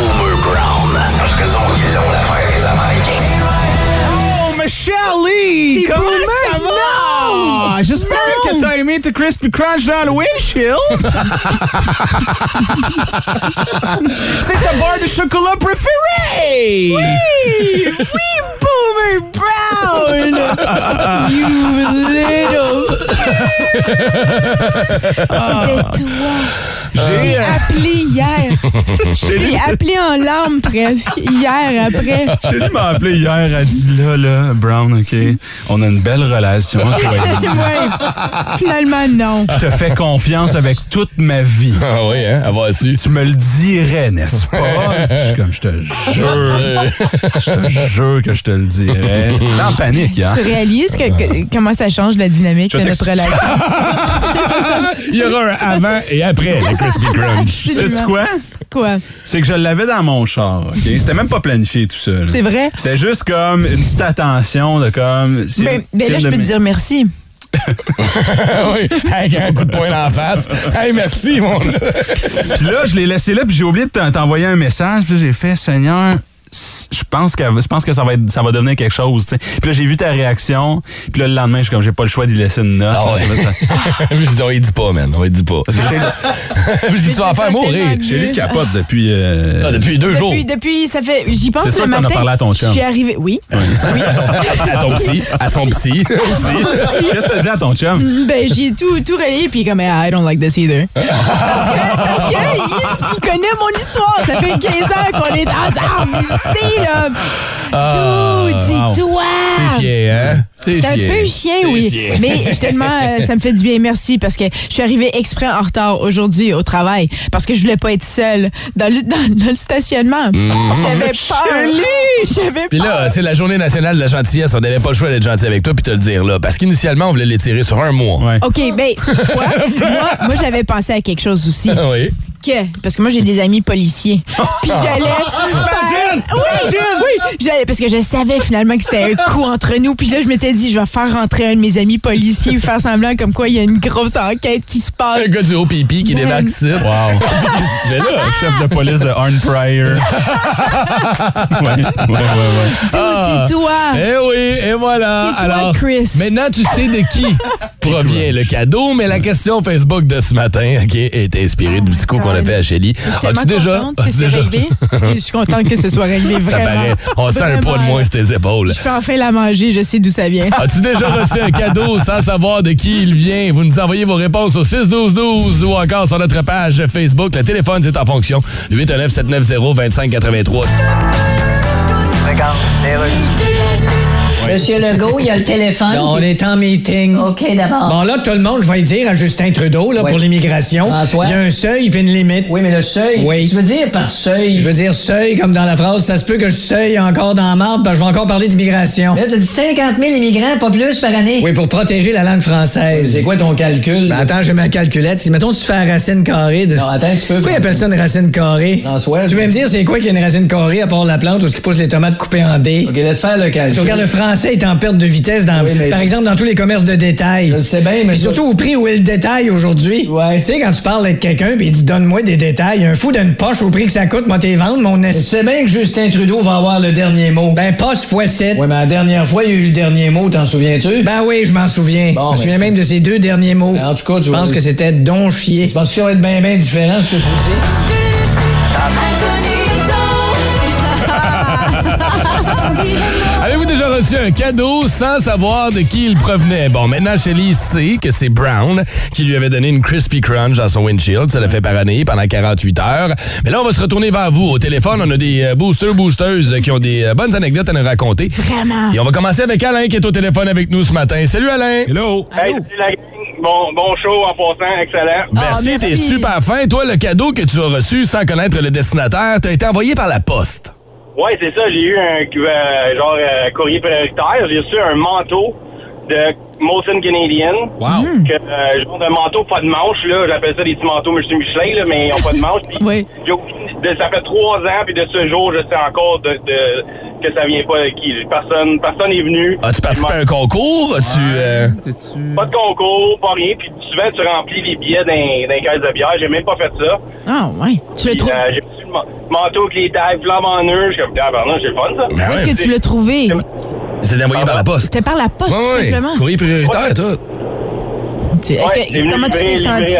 Boomer Brown. Parce que ils ont l'affaire des Américains. Oh, Michelle Lee! C'est Comment ça va? J'espère que t'as aimé tes Crispy Crunch dans le windshield. C'est ta barre de chocolat préférée! Oui, oui, Boomer Brown! you. C'était toi. Je t'ai appelé hier. Je t'ai appelé en larmes presque hier après. Chélie m'a appelé hier, elle dit là, là, Brown, OK, on a une belle relation. Ouais. Finalement, non. Je te fais confiance avec toute ma vie. Ah oui, hein? Avoir su. Tu me le dirais, n'est-ce pas? Je suis comme, je te jure, je te jure que je te le dirais. T'es en panique, hein? Tu réalises que, que- comment ça change la dynamique Je de notre relation? Il y aura un avant et après Crispy Crunch. Sais-tu Absolument. quoi? Quoi? C'est que je l'avais dans mon char, OK? C'était même pas planifié tout ça. là. C'est vrai? C'était juste comme une petite attention de comme... c'est- Ben, ben là, je peux te dire merci. oui, avec un coup de poing la face. Hey, merci, mon. Puis là, je l'ai laissé là, puis j'ai oublié de t'en- t'envoyer un message. Puis là, j'ai fait, Seigneur, je pense que je pense que ça va être ça va devenir quelque chose. tu sais. Puis là, j'ai vu ta réaction. Puis là, le lendemain, je suis comme, j'ai pas le choix d'y laisser une note. Ah ouais. Ça va être- Je dis, on y dit pas, man. On y dit pas. Parce que je dis, tu vas en faire mourir. Lui, capote depuis. euh, Ah, depuis deux jours. Depuis, depuis, ça fait. J'y pense C'est le que t'en as matin. parlé à ton Je chum. suis arrivée. Oui. À ton psy, à son psy aussi. Qu'est-ce que t'as dit à ton chum? Ben, j'ai tout, tout relayé, puis comme, Ah, I don't like this either. Parce que, parce que il, il connaît mon histoire. Ça fait 15 ans qu'on est ensemble. Là. Tout, c'est toi. C'est fier, hein? C'est un peu chien, oui. Mais tellement, euh, ça me fait du bien. Merci parce que je suis arrivée exprès en retard aujourd'hui au travail parce que je voulais pas être seule dans le, dans, dans le stationnement. J'avais peur. J'avais Puis là, c'est la journée nationale de la gentillesse. On n'avait pas le choix d'être gentil avec toi puis te le dire là. Parce qu'initialement, on voulait les tirer sur un mois. Ouais. OK, ben, c'est quoi? moi, moi j'avais pensé à quelque chose aussi. Ah oui. Que, parce que moi, j'ai des amis policiers. Puis j'allais. faire- Oui, oui. J'allais, parce que je savais finalement que c'était un coup entre nous. Puis là, je m'étais dit, je vais faire rentrer un de mes amis policiers, faire semblant comme quoi il y a une grosse enquête qui se passe. Un gars du haut pipi qui Ouais. débarque ici. Wow. Qu'est-ce que tu fais là? Chef de police de Arn Pryor. ouais, ouais, ouais, ouais. Tout, c'est toi. Eh oui, et voilà. C'est toi, Alors, Chris. maintenant, tu sais de qui provient le cadeau, mais la question Facebook de ce matin ok, est inspirée du coup qu'on a fait à Shelly. Je suis tellement As-tu déjà... contente que as-tu c'est déjà- réglé. Je suis contente que ce soit réglé. Ça Vraiment. paraît. On sent un poids de moins sur tes épaules. Je peux enfin la manger. Je sais d'où ça vient. As-tu déjà reçu un cadeau sans savoir de qui il vient? Vous nous envoyez vos réponses au 6-12-12 ou encore sur notre page Facebook. Le téléphone, c'est en fonction. 819 790 2583 Monsieur Legault, il y a le téléphone. On est en meeting. OK, d'abord. Bon, là, tout le monde, je vais le dire à Justin Trudeau, là, Oui. pour l'immigration. François. Il y a un seuil puis une limite. Oui, mais le seuil. Oui. Tu veux dire par seuil? Je veux dire seuil, comme dans la phrase, ça se peut que je seuille encore dans la marde, que je vais encore parler d'immigration. Là, t'as dit 50 000 immigrants, pas plus par année. Oui, pour protéger la langue française. C'est quoi ton calcul? Ben, attends, j'ai ma calculette. Si, mettons, tu fais la racine carrée de... Non, attends un petit peu. Pourquoi ils appellent ça une racine carrée? François. Tu veux me dire, c'est quoi qu'il y a une racine carrée à part la plante ou ce qui pousse les tomates coupées en dés? OK, laisse faire le calcul. Tu regardes, le français est en perte de vitesse, dans, Oui, mais- par exemple, dans tous les commerces de détail. Je le sais bien, mais... Puis surtout au prix où est le détail aujourd'hui. Ouais. Tu sais, quand tu parles avec quelqu'un puis il dit donne-moi des détails, un fou d'une poche au prix que ça coûte, moi t'es vendre, mon Tu esti. sais bien que Justin Trudeau va avoir le dernier mot. Ben, poche fois 7. Oui, mais la dernière fois, il y a eu le dernier mot, t'en souviens-tu? Ben oui, je m'en souviens. Bon, je me souviens ben, même de ces deux derniers mots. En tout cas, tu Je pense que c'était don chier. Je pense que ça va être bien, bien différent, ce coup-ci. Reçu un cadeau sans savoir de qui il provenait? Bon, maintenant, Shelly sait que c'est Brown qui lui avait donné une Crispy Crunch dans son windshield. Ça l'a fait par année pendant 48 heures. Mais là, on va se retourner vers vous. Au téléphone, on a des euh, boosters, boosteuses qui ont des euh, bonnes anecdotes à nous raconter. Vraiment. Et on va commencer avec Alain qui est au téléphone avec nous ce matin. Salut Alain! Hello! Hey, salut la gang. Bon, bon show en passant, excellent. Merci, Ah, t'es merci. super fin. Toi, le cadeau que tu as reçu sans connaître le destinataire, t'as été envoyé par la poste. Ouais, c'est ça, j'ai eu un euh, genre euh, courrier prioritaire. J'ai reçu un manteau de Molson Canadian. Wow! Que, euh, genre de manteau pas de manche, là. J'appelle ça des petits manteaux Monsieur Michelin, là, mais ils ont pas de manche. Puis Oui. de- ça fait trois ans, puis de ce jour, je sais encore de, de- que ça vient pas de qui. Personne, personne est venu. As-tu participé à un concours? As-tu. euh, T'es-tu... Pas de concours, pas rien. Puis souvent, tu remplis les billets d'un d'un caisse de bière. J'ai même pas fait ça. Ah, ouais. Tu l'as trouvé. J'ai manteau avec les tags, flamme en nœud. Je suis comme, ah, pardon, c'est le fun, ça. Ben Où est-ce que tu l'as trouvé? C'est envoyé par la poste. C'était par la poste, Ouais, tout ouais. simplement. Courrier prioritaire, toi. Tu- Ouais, que- comment tu t'es senti?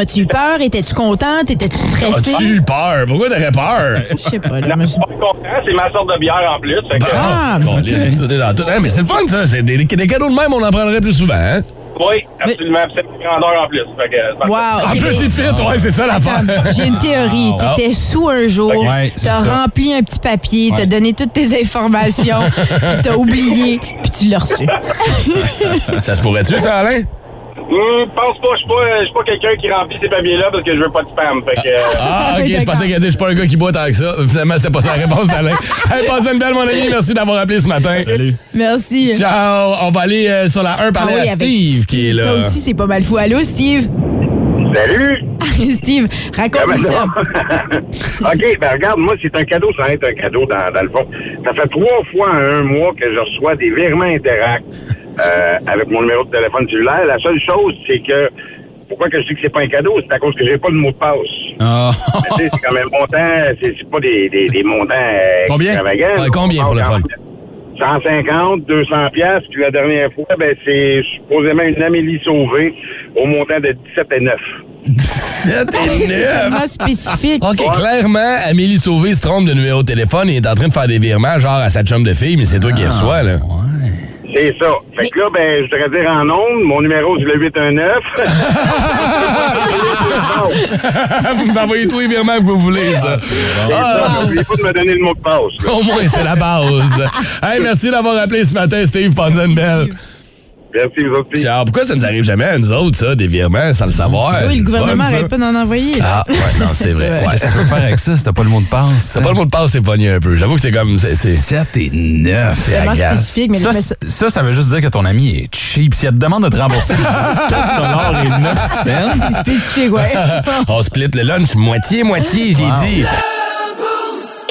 As-tu eu peur? Étais-tu contente? Étais-tu stressée? As-tu peur? Pourquoi t'aurais peur? Je sais pas. Là, Non, moi, je suis pas content, c'est ma sorte de bière en plus. Fait que, Ah, dans tout. Hein, mais c'est le fun, ça. C'est des, des cadeaux de même, on en prendrait plus souvent. Hein? Oui, absolument. Puis c'est une grandeur en plus. Fait que, c'est parfait. Wow. En plus, il fit, ouais, c'est ça l'affaire. J'ai une théorie. T'étais sous un jour, Ouais, t'as rempli un petit papier, t'as Ouais. donné toutes tes informations, puis t'as oublié, puis tu l'as reçu. Ça se pourrait-tu, ça, Alain? Hum, pense pas, je suis pas, je suis pas quelqu'un qui remplit ces papiers-là parce que je veux pas de spam. Fait que, euh, Ah, ok, je pensais qu'elle disait, je suis pas un gars qui boit tant que ça. Finalement, c'était pas ça la réponse d'Alain. hey, passe une belle, mon ami. Merci d'avoir appelé ce matin. Salut! Merci. Ciao. On va aller euh, sur la 1 parler Ah oui, à Steve, qui est là. Ça aussi, c'est pas mal fou. Allô, Steve? Salut! Steve, raconte-nous ça. OK, ben regarde, moi, c'est un cadeau sans être un cadeau dans, dans le fond. Ça fait trois fois en un mois que je reçois des virements Interact euh, avec mon numéro de téléphone cellulaire. La seule chose, c'est que pourquoi que je dis que c'est pas un cadeau, c'est à cause que j'ai pas de mot de passe. Ah. Mais tu sais, c'est quand même montant, c'est pas des, des, des montants euh, Combien? extravagants. Ouais, combien pour le fun? 150, 200 pièces, puis la dernière fois, ben c'est supposément une Amélie Sauvée au montant de 17 et 9. 7 et 9. Vraiment spécifique. OK, clairement, Amélie Sauvé se trompe de numéro de téléphone et est en train de faire des virements, genre à sa chum de fille, mais c'est toi qui Ah. reçois, là. C'est ça. Fait que là, ben, je voudrais dire en ondes, mon numéro, c'est le 819. vous m'envoyez tous les virements que vous voulez, ça. C'est ça. N'oubliez pas de me donner le mot de passe. là. Au moins, c'est la base. hey, merci d'avoir appelé ce matin, Steve Fonzenbell. Merci, vous autres. Pourquoi ça nous arrive jamais à nous autres, ça, des virements, sans le savoir? Oui, le gouvernement n'arrête pas d'en envoyer. Ah, ouais, non, c'est vrai. vrai. Ouais, Qu'est-ce que tu veux faire avec ça si t'as pas le mot de passe? c'est pas le mot de passe, c'est pogné un peu. J'avoue que c'est comme. C'est, c'est, 7 et 9. c'est Vraiment spécifique, mais Ça, ça, ça veut juste dire que ton ami est cheap. Si elle te demande de te rembourser 17 et 9 cents, c'est spécifique, ouais. On split le lunch moitié-moitié, j'ai Wow. dit.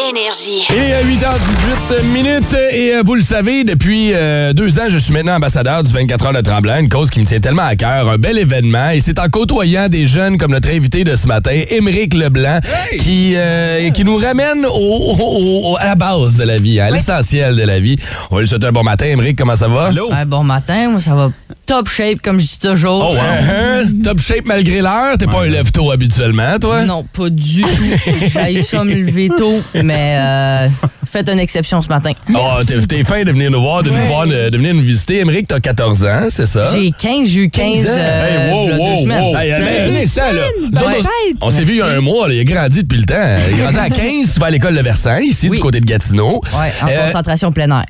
Énergie. Et à 8h18 minutes, et euh, vous le savez, depuis euh, deux ans, je suis maintenant ambassadeur du 24 heures de Tremblant, une cause qui me tient tellement à cœur, un bel événement, et c'est en côtoyant des jeunes comme notre invité de ce matin, Émeric Leblanc, qui, euh, qui nous ramène au, au- au- à la base de la vie, à l'essentiel de la vie. On va lui souhaiter un bon matin, Émeric, comment ça va? Allô? Ouais, bon matin, moi ça va top shape comme je dis toujours. Oh, hein? Top shape malgré l'heure, t'es pas un lève-tôt habituellement, toi? Non, pas du tout. J'ai ça me lever tôt, mais euh, faites une exception ce matin. Oh, t'es, t'es fin de venir nous voir, de, nous voir, de, de venir nous visiter. Émeric, t'as 14 ans, c'est ça? J'ai 15, j'ai eu 15 15 ans? euh, Hey, wow, deux wow, semaines. wow. Hey, là. Autres, on s'est vu il y a un mois, là, il a grandi depuis le temps. Il est grandi à 15, tu vas à l'école de Versailles, ici, du côté de Gatineau. Ouais, en Euh, concentration plein air.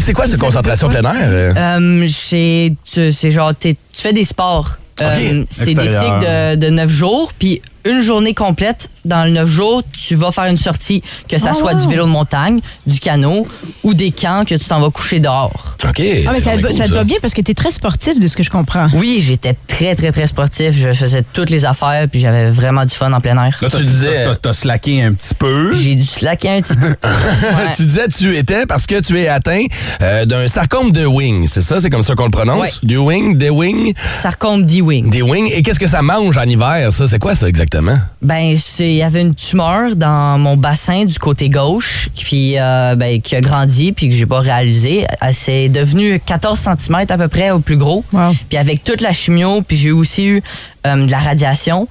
C'est quoi cette concentration plein air? euh? Euh, c'est tu- c'est genre, tu fais des sports. Euh, c'est des cycles de, de 9 jours, puis une journée complète, dans le 9 jours, tu vas faire une sortie, que ça Ah, soit wow. du vélo de montagne, du canot ou des camps que tu t'en vas coucher dehors. OK. Ah, mais ça, ça te va bien parce que t'es très sportif de ce que je comprends. Oui, j'étais très, très, très sportif. Je faisais toutes les affaires, puis j'avais vraiment du fun en plein air. Là, tu disais. T'as- slacké un petit peu. J'ai dû slacker un petit peu. Ouais. tu disais tu étais parce que tu es atteint euh, d'un sarcome de wing, c'est ça? C'est comme ça qu'on le prononce? Ouais. Du wing, des wing? Sarcome D-Wing. Des wings. Et qu'est-ce que ça mange en hiver, ça? C'est quoi ça exactement? Ben, c'est- il y avait une tumeur dans mon bassin du côté gauche, puis euh, ben, qui a grandi, puis que j'ai pas réalisé. Elle s'est devenue 14 cm à peu près au plus gros. Wow. Puis avec toute la chimio, puis j'ai aussi eu euh, de la radiation.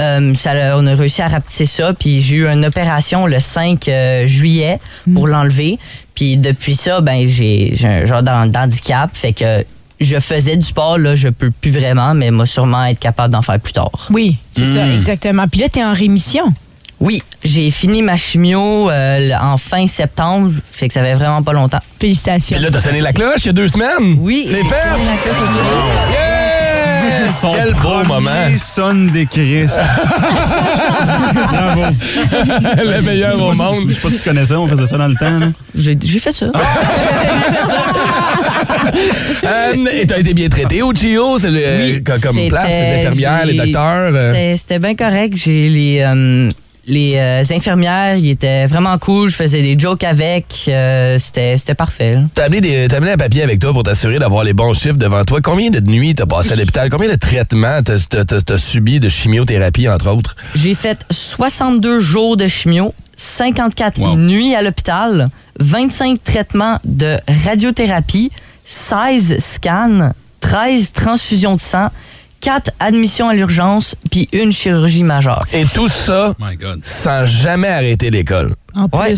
euh, ça, on a réussi à rapetisser ça, puis j'ai eu une opération le 5 euh, juillet pour l'enlever. Puis depuis ça, ben j'ai un genre d'han- d'handicap, fait que je faisais du sport, là, je peux plus vraiment, mais moi sûrement être capable d'en faire plus tard. Oui, c'est ça, Hmm. exactement. Puis là, t'es en rémission. Oui, j'ai fini ma chimio euh, en fin septembre, fait que ça fait vraiment pas longtemps. Félicitations. Puis là, t'as sonné la cloche il y a deux semaines? Oui. C'est fait! Son Quel beau moment! sonne des Christ. Bravo. Le meilleur au monde. Je sais pas si tu connais ça, on faisait ça dans le temps. là. J'ai j'ai fait ça. Euh, et t'as été bien traité au CHIO? C'est le, Oui, co- comme place, les infirmières, les j'ai- docteurs? euh. C'était- C'était bien correct. J'ai les, euh, les euh, infirmières, ils étaient vraiment cool. Je faisais des jokes avec. euh, C'était parfait. T'as amené, des- t'as amené un papier avec toi pour t'assurer d'avoir les bons chiffres devant toi. Combien de nuits t'as passé à l'hôpital? Combien de traitements t'as, subi de chimiothérapie, entre autres? J'ai fait 62 jours de chimio, 54 Wow. nuits à l'hôpital, 25 traitements de radiothérapie, 16 scans, 13 transfusions de sang, 4 admissions à l'urgence, puis une chirurgie majeure. Et tout ça My God. sans jamais arrêter l'école. En plus. Ouais.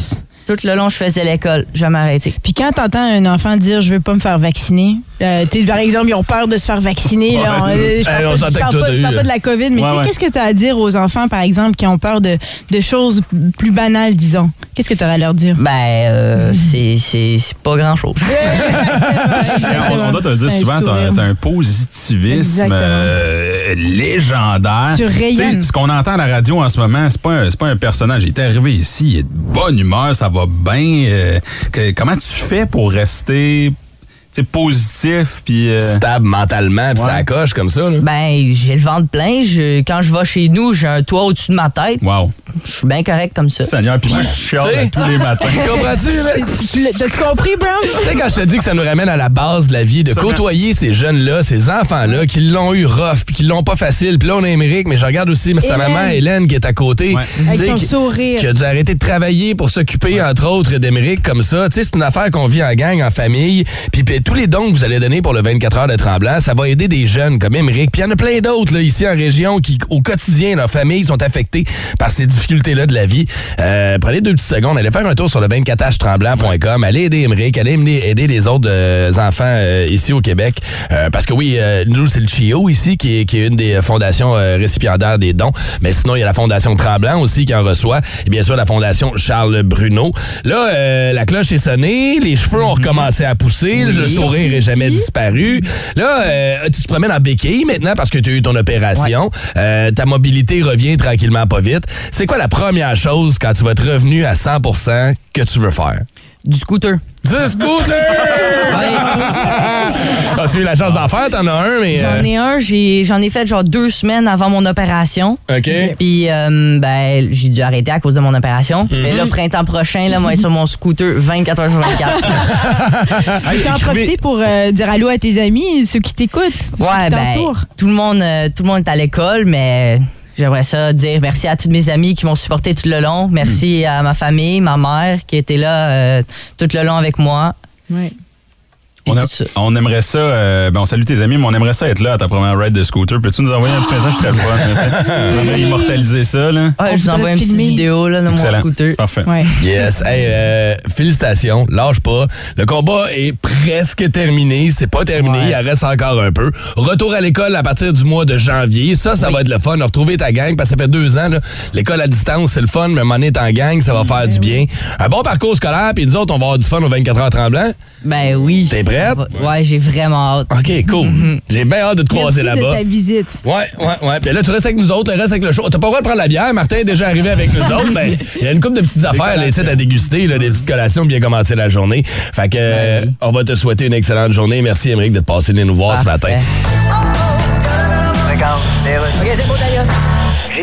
Tout le long, je faisais l'école, jamais arrêté. Puis quand t'entends un enfant dire je veux pas me faire vacciner, euh, par exemple, ils ont peur de se faire vacciner. Là, on, euh, je je parle pas- parle de la COVID, mais Ouais, t'sais, ouais. qu'est-ce que tu as à dire aux enfants, par exemple, qui ont peur de, de choses plus banales, disons? Qu'est-ce que tu aurais à leur dire? Ben, euh, c'est- c'est pas grand-chose. on, on doit te le dire Un souvent, t'as sourire. t'as un positivisme euh, légendaire. Tu rayonnes. sais, Ce qu'on entend à la radio en ce moment, c'est pas, un- pas un personnage. Il est arrivé ici, il est de bonne humeur, ça va bien. euh, que- comment tu fais pour rester tu positif? Puis, euh, Stable mentalement, puis Ouais. ça coche comme ça. Là. Ben, j'ai le ventre plein. Je- quand je vais chez nous, j'ai un toit au-dessus de ma tête. wow. Je suis bien correct comme ça. Seigneur, puis moi, je chiale à tous les matins. Tu comprends-tu? là? T'as-tu compris, Brown? Tu sais, quand je te dis que ça nous ramène à la base de la vie, de Ça côtoyer ces jeunes-là, ces enfants-là, qui l'ont eu rough, puis qui l'ont pas facile. Puis là, on a Émeric, mais je regarde aussi sa maman, Hélène, qui est à côté. Ouais. Avec son qui- sourire. Qui a dû arrêter de travailler pour s'occuper, entre autres, d'Émeric comme ça. Tu sais, c'est une affaire qu'on vit en gang, en famille. Puis, puis tous les dons que vous allez donner pour le 24 heures de Tremblant, ça va aider des jeunes comme Émeric. Puis il y en a plein d'autres, là, ici en région, qui, au quotidien, leurs familles sont affectées par ces difficultés-là de la vie. Euh, prenez deux petites secondes, allez faire un tour sur le 24htremblant.com, allez aider Émeric, allez aider, les autres euh, enfants euh, ici au Québec. Euh, parce que oui, euh, nous, c'est le CHIO ici qui est, qui est une des fondations récipiendaires des dons. Mais sinon, il y a la Fondation Tremblant aussi qui en reçoit. Et bien sûr, la Fondation Charles Bruno. Là, euh, la cloche est sonnée, les cheveux ont recommencé à pousser, le sourire est jamais disparu. Là, euh, tu te promènes en béquille maintenant parce que tu as eu ton opération. Euh, ta mobilité revient tranquillement pas vite. C'est quoi la première chose quand tu vas être revenu à 100% que tu veux faire? Du scooter. Du scooter! As-tu eu la chance d'en faire? T'en as un, mais... J'en euh, ai un, j'ai- j'en ai, fait genre deux semaines avant mon opération. OK. Puis, euh, ben, j'ai dû arrêter à cause de mon opération. Mais là, printemps prochain, là, moi, être sur mon scooter 24 heures sur 24. Tu en profiter pour euh, dire allô à tes amis, ceux qui t'écoutent, ceux ouais, qui ben, tout le monde, euh, tout le monde est à l'école, mais j'aimerais ça dire merci à tous mes amis qui m'ont supporté tout le long. Merci à ma famille, ma mère qui était là euh, tout le long avec moi. On, a- on aimerait ça, euh, ben on salue tes amis, mais on aimerait ça être là à ta première ride de scooter. Peux-tu nous envoyer un petit message? Serait le fun. On aimerait immortaliser ça, là. Ah, je vous envoie une petite vidéo là, de mon scooter. Parfait. Ouais. Yes. Hey, euh, félicitations. Lâche pas. Le combat est presque terminé. C'est pas terminé. Ouais. Il en reste encore un peu. Retour à l'école à partir du mois de janvier. Ça, ça va être le fun. Retrouver ta gang parce que ça fait deux ans. là. L'école à distance, c'est le fun. Mais à un moment donné, t'es en gang, ça va faire du bien. Un bon parcours scolaire. Puis nous autres, on va avoir du fun aux 24 heures tremblants. Ben oui. T'es prête? Ouais, j'ai vraiment hâte. OK, cool. J'ai bien hâte de te croiser là-bas. ta visite. Ouais, ouais, ouais. Puis là, tu restes avec nous autres, le reste avec le show. T'as pas le droit de prendre la bière. Martin est déjà arrivé avec nous autres. Mais il y a une couple de petites affaires là, ici à déguster, là, des petites collations pour bien commencer la journée. Fait que, euh, on va te souhaiter une excellente journée. Merci, Émeric, de te passer venir nous voir ce matin. OK, c'est beau, d'ailleurs.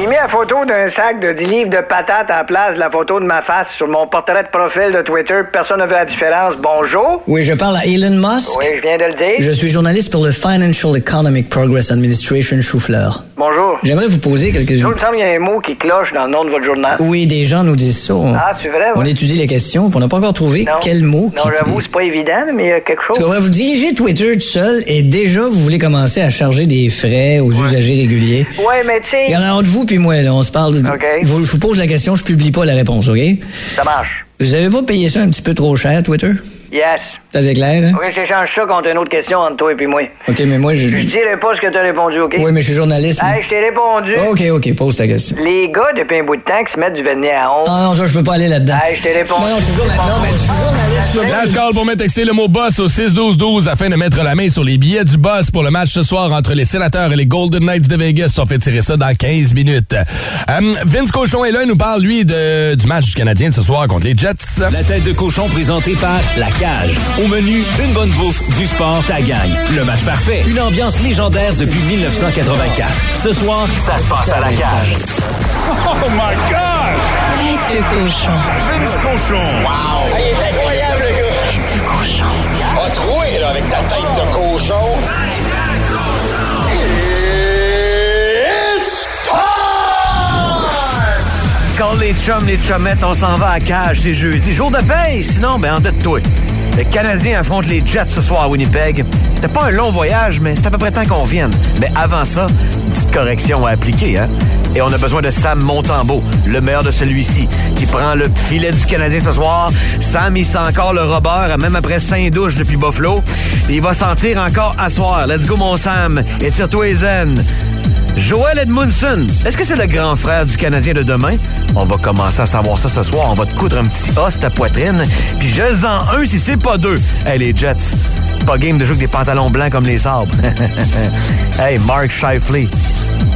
J'ai mis la photo d'un sac de 10 livres de patates à la place de la photo de ma face sur mon portrait de profil de Twitter. Personne ne veut la différence. Bonjour. Oui, je parle à Elon Musk. Oui, je viens de le dire. Je suis journaliste pour le Financial Economic Progress Administration Choufleur. Bonjour. J'aimerais vous poser quelques... Il me semble qu'il y a un mot qui cloche dans le nom de votre journal. Oui, des gens nous disent ça. On, Ah, c'est vrai, on ouais. étudie les questions, puis on n'a pas encore trouvé Non. quel mot Non, j'avoue, c'est pas évident, mais il y a quelque chose. Parce va vous diriger Twitter tout seul et déjà vous voulez commencer à charger des frais aux usagers réguliers. Ouais, mais tu sais. Regardez, entre vous puis moi, là, on se parle. de- OK. Vous- je vous pose la question, je publie pas la réponse, OK? Ça marche. Vous avez pas payé ça un petit peu trop cher, Twitter? Yes. Ça c'est clair, hein? OK, je t'échange ça contre une autre question entre toi et puis moi. OK, mais moi, je... Je dirai pas ce que t'as répondu, OK? Oui, mais je suis journaliste. Hey, je t'ai répondu. OK, OK, pose ta question. Les gars, depuis un bout de temps, qui se mettent du vernis à ongles. Non, non, ça, je peux pas aller là-dedans. Hey, je t'ai répondu. Non, non, je suis journaliste. Non, mais je suis journaliste, je peux pas... Last call pour me texter le mot boss au 6-12-12 afin de mettre la main sur les billets du boss pour le match ce soir entre les sénateurs et les Golden Knights de Vegas. On fait tirer ça dans 15 minutes. Euh, Vince Cochon est là, il nous parle, lui, de, du match du Canadien de ce soir contre les Jets. La tête de cochon présentée par La Cage. Au menu, une bonne bouffe, du sport, ta gagne. Le match parfait, une ambiance légendaire depuis 1984. Ce soir, ça se passe à La Cage. Oh my God! Tête de cochon. Vince cochon. Wow! il est incroyable, le gars! Tête de cochon. A troué, là, avec ta tête de cochon. It's Quand les chums, les chummettes, on s'en va à cage, c'est jeudi. Jour de paye, sinon, ben, en de toi. Les Canadiens affrontent les Jets ce soir à Winnipeg. C'était pas un long voyage, mais c'est à peu près temps qu'on vienne. Mais avant ça, petite correction à appliquer, hein? Et on a besoin de Sam Montembeau, le meilleur de celui-ci, qui prend le filet du Canadien ce soir. Sam, il sent encore le robert, même après cinq douches depuis Buffalo. Il va sentir encore à soir. Let's go, mon Sam. Et tire-toi les. Joel Edmundson, est-ce que c'est le grand frère du Canadien de demain? On va commencer à savoir ça ce soir. On va te coudre un petit os ta poitrine. Puis je en un si c'est pas deux. Hey, les Jets, pas game de jouer avec des pantalons blancs comme les sabres. hey, Mark Shifley,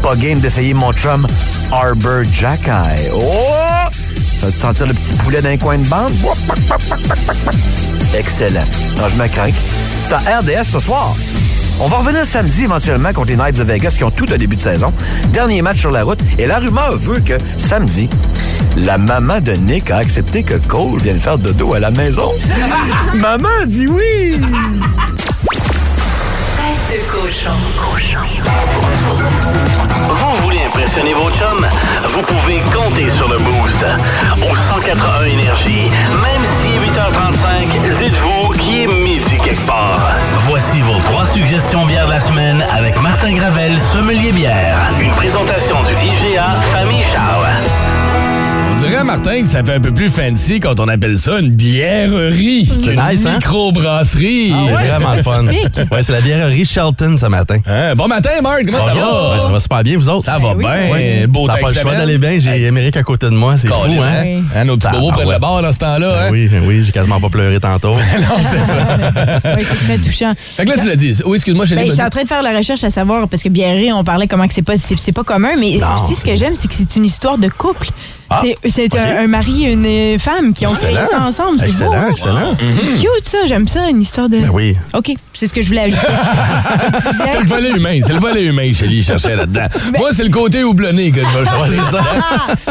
pas game d'essayer mon chum Arbor Jackeye. Oh! Vas te sentir le petit poulet d'un coin de bande? Excellent. Non, je me. C'est à RDS ce soir. On va revenir samedi éventuellement contre les Knights de Vegas qui ont tout un début de saison. Dernier match sur la route. Et la rumeur veut que samedi, la maman de Nick a accepté que Cole vienne faire dodo à la maison. maman dit oui. Tête de cochon. Vous voulez impressionner vos chums? Vous pouvez compter sur le Boost. Au 181 Énergie, même si 8h35, dites-vous vos trois suggestions bières de la semaine avec Martin Gravel, sommelier bière. Une présentation du IGA Famille Chao. On dirait, Martin, que ça fait un peu plus fancy quand on appelle ça une bièrerie. C'est Une nice, hein? microbrasserie. c'est vraiment le fun. Ouais, c'est la bièrerie Shelton ce matin. Hein, bon matin, Marc. Comment ça Bonjour. va? Ouais, ça va super bien, vous autres? Ça va bien. Ouais. Beau ça n'a pas le choix d'aller bien. J'ai Émeric à côté de moi. C'est fou, hein? hein? Hein, nos petits bobos prennent le bord dans ce temps-là. Ben hein? Oui, oui, j'ai quasiment pas pleuré tantôt. non, c'est ça. Oui, c'est très touchant. Fait que là, tu l'as dit. Oui, excuse-moi, je Ben, je suis en train de faire la recherche à savoir, parce que bièrerie, on parlait comment que c'est pas, c'est, pas commun, mais aussi ce que j'aime, c'est que c'est une histoire de couple. Ah, c'est un, un mari et une femme qui ont créé ça ensemble. C'est Excellent, beau. excellent. C'est Mhm. cute, ça. J'aime ça, une histoire de. Ben oui. OK, c'est ce que je voulais ajouter. C'est le volet humain, c'est le volet humain, Chélie, cherchait là-dedans. Moi, c'est le côté houblonné que je vais choisir.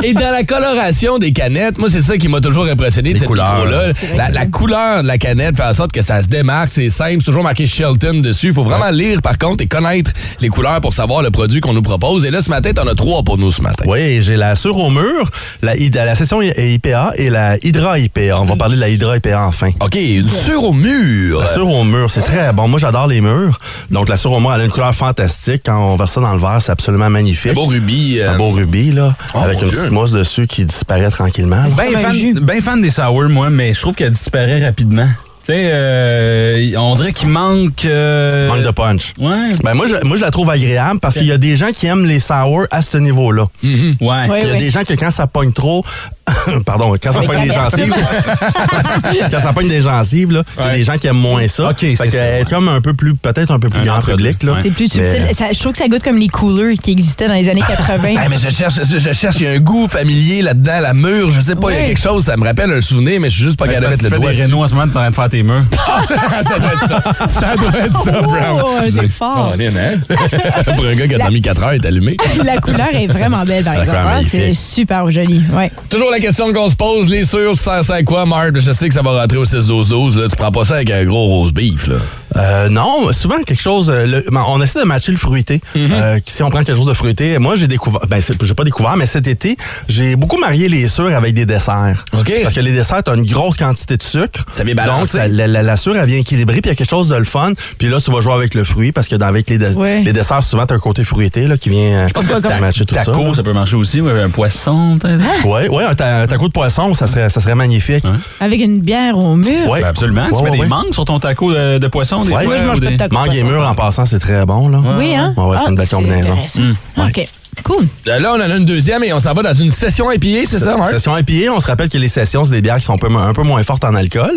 Et dans la coloration des canettes, moi, c'est ça qui m'a toujours impressionné de cette couleurs. micro-là. La, la couleur de la canette fait en sorte que ça se démarque, c'est simple, c'est toujours marqué Shelton dessus. Il faut vraiment lire, par contre, et connaître les couleurs pour savoir le produit qu'on nous propose. Et là, ce matin, t'en as trois pour nous ce matin. Oui, j'ai la sur au mur, la, la session IPA et la Hydra IPA. On va parler de la Hydra IPA enfin. OK, une sur au mur. La sur au mur, c'est très bon. Moi, j'adore les murs. Donc, la sur au mur, elle a une couleur fantastique. Quand on verse ça dans le verre, c'est absolument magnifique. Un beau rubis. euh, Un beau rubis, là, Oh, avec une Dieu. petite mousse dessus qui disparaît tranquillement. Ben fan, ben fan des sour, moi, mais je trouve qu'elle disparaît rapidement. Tu sais, euh, on dirait qu'il manque... euh, Manque de punch. Ouais. Ben moi, je, moi, je la trouve agréable parce qu'il y a des gens qui aiment les sour à ce niveau-là. Ouais. Il y a ouais. des gens que quand ça pogne trop, pardon, quand ça pogne des gencives, quand ça pogne des gencives, là, il y a des gens qui aiment moins ça. Ok, c'est ça, est comme un peu plus, peut-être un peu plus grand public, là. C'est plus Mais- subtil. Ça- je trouve que ça goûte comme les coolers qui existaient dans les années 80. Ah, mais je cherche, je, je cherche, il y a un goût familier là-dedans, la mure, je sais pas, il y a quelque chose, ça me rappelle un souvenir, mais je suis juste pas Ben, capable de mettre le tu doigt fais des en ce moment, t'es en train de faire tes murs. ça doit être ça. Ça doit être ça, Brown. Oh, c'est fort. Oh, hein? Pour un gars qui a dormi 4 heures, il est allumé. La couleur est vraiment belle, par exemple. Ah, c'est super joli. Ouais. Toujours la question qu'on se pose, les sûrs, ça sert quoi, Marc? Je sais que ça va rentrer au 6-12-12, là. Tu prends pas ça avec un gros rose beef, là. Euh, non, souvent quelque chose. euh, le- ben, on essaie de matcher le fruité. Mhm. Euh, si on prend quelque chose de fruité, moi j'ai découvert. Ben, j'ai pas découvert, mais cet été, j'ai beaucoup marié les sûrs avec des desserts. OK. Parce que les desserts, t'as une grosse quantité de sucre. Ça vient Donc, balancer. ça- la, la, la sûre, elle vient équilibrer, puis il y a quelque chose de le fun. Puis là, tu vas jouer avec le fruit, parce que dans, avec les, Ouais. desserts, souvent, t'as un côté fruité là, qui vient pense que comme- matcher tout ça. Taco, ça peut marcher aussi, ouais, un poisson, peut-être? Oui, ouais, un, ta- un taco de poisson, ça serait, ça serait magnifique. Avec une bière au mur. Ouais. Ben, absolument. tu Ouais, mets ouais, des ouais. mangues sur ton taco de, de poisson, des Ouais. fois? Moi, je mange pas de des- taco. Mangue et poisson. mûr, en passant, c'est très bon. Là. Oui, hein? Ouais, ouais, c'est Ah, une belle combinaison. intéressant. OK. Cool. Euh, Là, on en a une deuxième et on s'en va dans une session IPA, c'est ça, Marc? Session IPA, on se rappelle que les sessions, c'est des bières qui sont un peu, un peu moins fortes en alcool.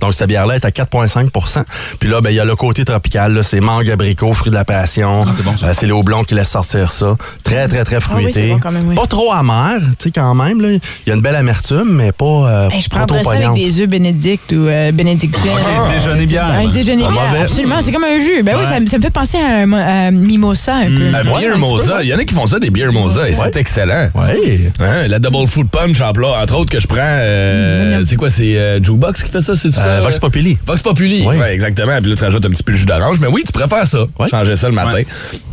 Donc, cette bière-là est à 4,5% Puis là, ben, il y a le côté tropical. C'est mangue, abricot, fruit de la passion. Ah, c'est bon. Euh, c'est les haublons qui laissent sortir ça. Très, très, très Ah oui, fruité. c'est bon quand même, oui. Pas trop amer, tu sais, quand même. Il y a une belle amertume, mais pas, euh, Hey, je pas trop prendrais ça avec des œufs bénédicts ou euh, bénédictines. OK, déjeuner bière. Un déjeuner bière, mauvais. absolument. C'est comme un jus. Ben oui, ça, me- ça me fait penser à un, à un mimosa un peu. Un beer un petit mosa. peu. Il y en a qui font ça, des beer et Ouais. c'est excellent. Ouais. Hein, la double food punch en plat, entre autres, que je prends. euh, c'est quoi, c'est euh, Jukebox qui fait ça, c'est ça? Euh, Vox Populi. Vox Populi, Oui. ouais, exactement. Puis là, tu rajoutes un petit peu de jus d'orange. Mais oui, tu préfères ça. Changer ça le matin.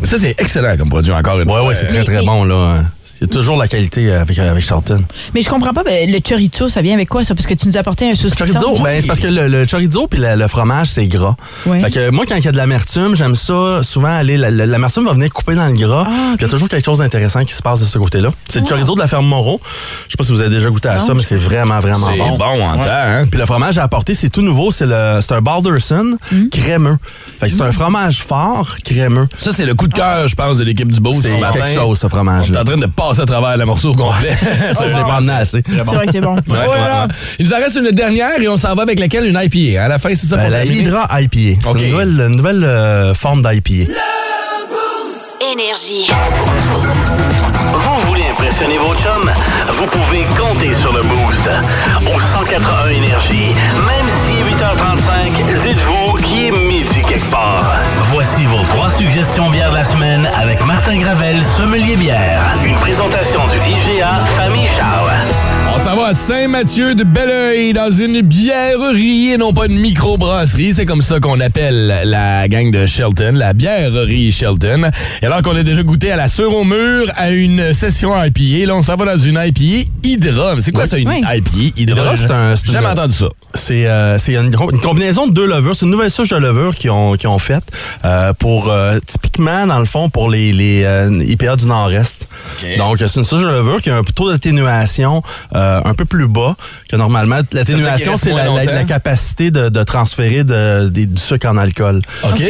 Ça, c'est excellent comme produit, encore une fois. ouais, c'est très, très bon, là. C'est toujours la qualité avec, avec Charlton. Mais je comprends pas, ben, le chorizo, ça vient avec quoi, ça? Parce que tu nous as apporté un saucisson. Chorizo, ben, c'est parce que le, le chorizo puis le, le fromage, c'est gras. Ouais. Fait que moi, quand il y a de l'amertume, j'aime ça souvent aller. la- la- L'amertume va venir couper dans le gras. Ah, Il y a toujours quelque chose d'intéressant qui se passe de ce côté-là. C'est le Wow. chorizo de la ferme Moreau. Je sais pas si vous avez déjà goûté à Non, ça, mais c'est vraiment, vraiment C'est bon. bon, en Ouais. temps, hein? Puis le fromage à apporter, c'est tout nouveau. C'est le- c'est un Balderson Hmm. crémeux. Fait que c'est un fromage fort, crémeux. Ça, c'est le coup de cœur, je pense, de l'équipe du Beauce C'est ce matin. quelque chose, ce fromage-là. en train de passer à travers le morceau au complet. Ça, je l'ai pas emmené assez. C'est vrai que c'est bon. Ouais, là ouais, là. ouais. Il nous en reste une dernière et on s'en va avec laquelle? Une IPA. À la fin, c'est ça pour la terminer? Hydra IPA. C'est une nouvelle, une nouvelle euh, forme d'IPA. Énergie. Vous voulez impressionner vos chums? Vous pouvez compter sur le Boost. Au 181 Énergie, même si 8h35, dites-vous qu'il est midi quelque part. Voici vos trois suggestions bières de la semaine avec Martin Gravel, sommelier bière. Une présentation du IGA Famille Charles. On s'en va à Saint-Mathieu de Belleuil dans une bièrerie et non pas une microbrasserie. C'est comme ça qu'on appelle la gang de Shelton, la bièrerie Shelton. Et alors qu'on a déjà goûté à la sœur au mur à une session IPA, là on s'en va dans une IPA Hydra. C'est quoi ça, une Oui. IPA Hydra? Hydra, c'est un- jamais entendu ça. C'est euh, c'est une, une combinaison de deux levures. C'est une nouvelle souche de levure qu'ils ont, ont faite euh, pour, euh, typiquement, dans le fond, pour les, les euh, IPA du Nord-Est. Donc, c'est une souche de levure qui a un taux d'atténuation euh, un peu plus bas que normalement. L'atténuation, c'est la, la- longtemps? la capacité de, de transférer de- du sucre en alcool.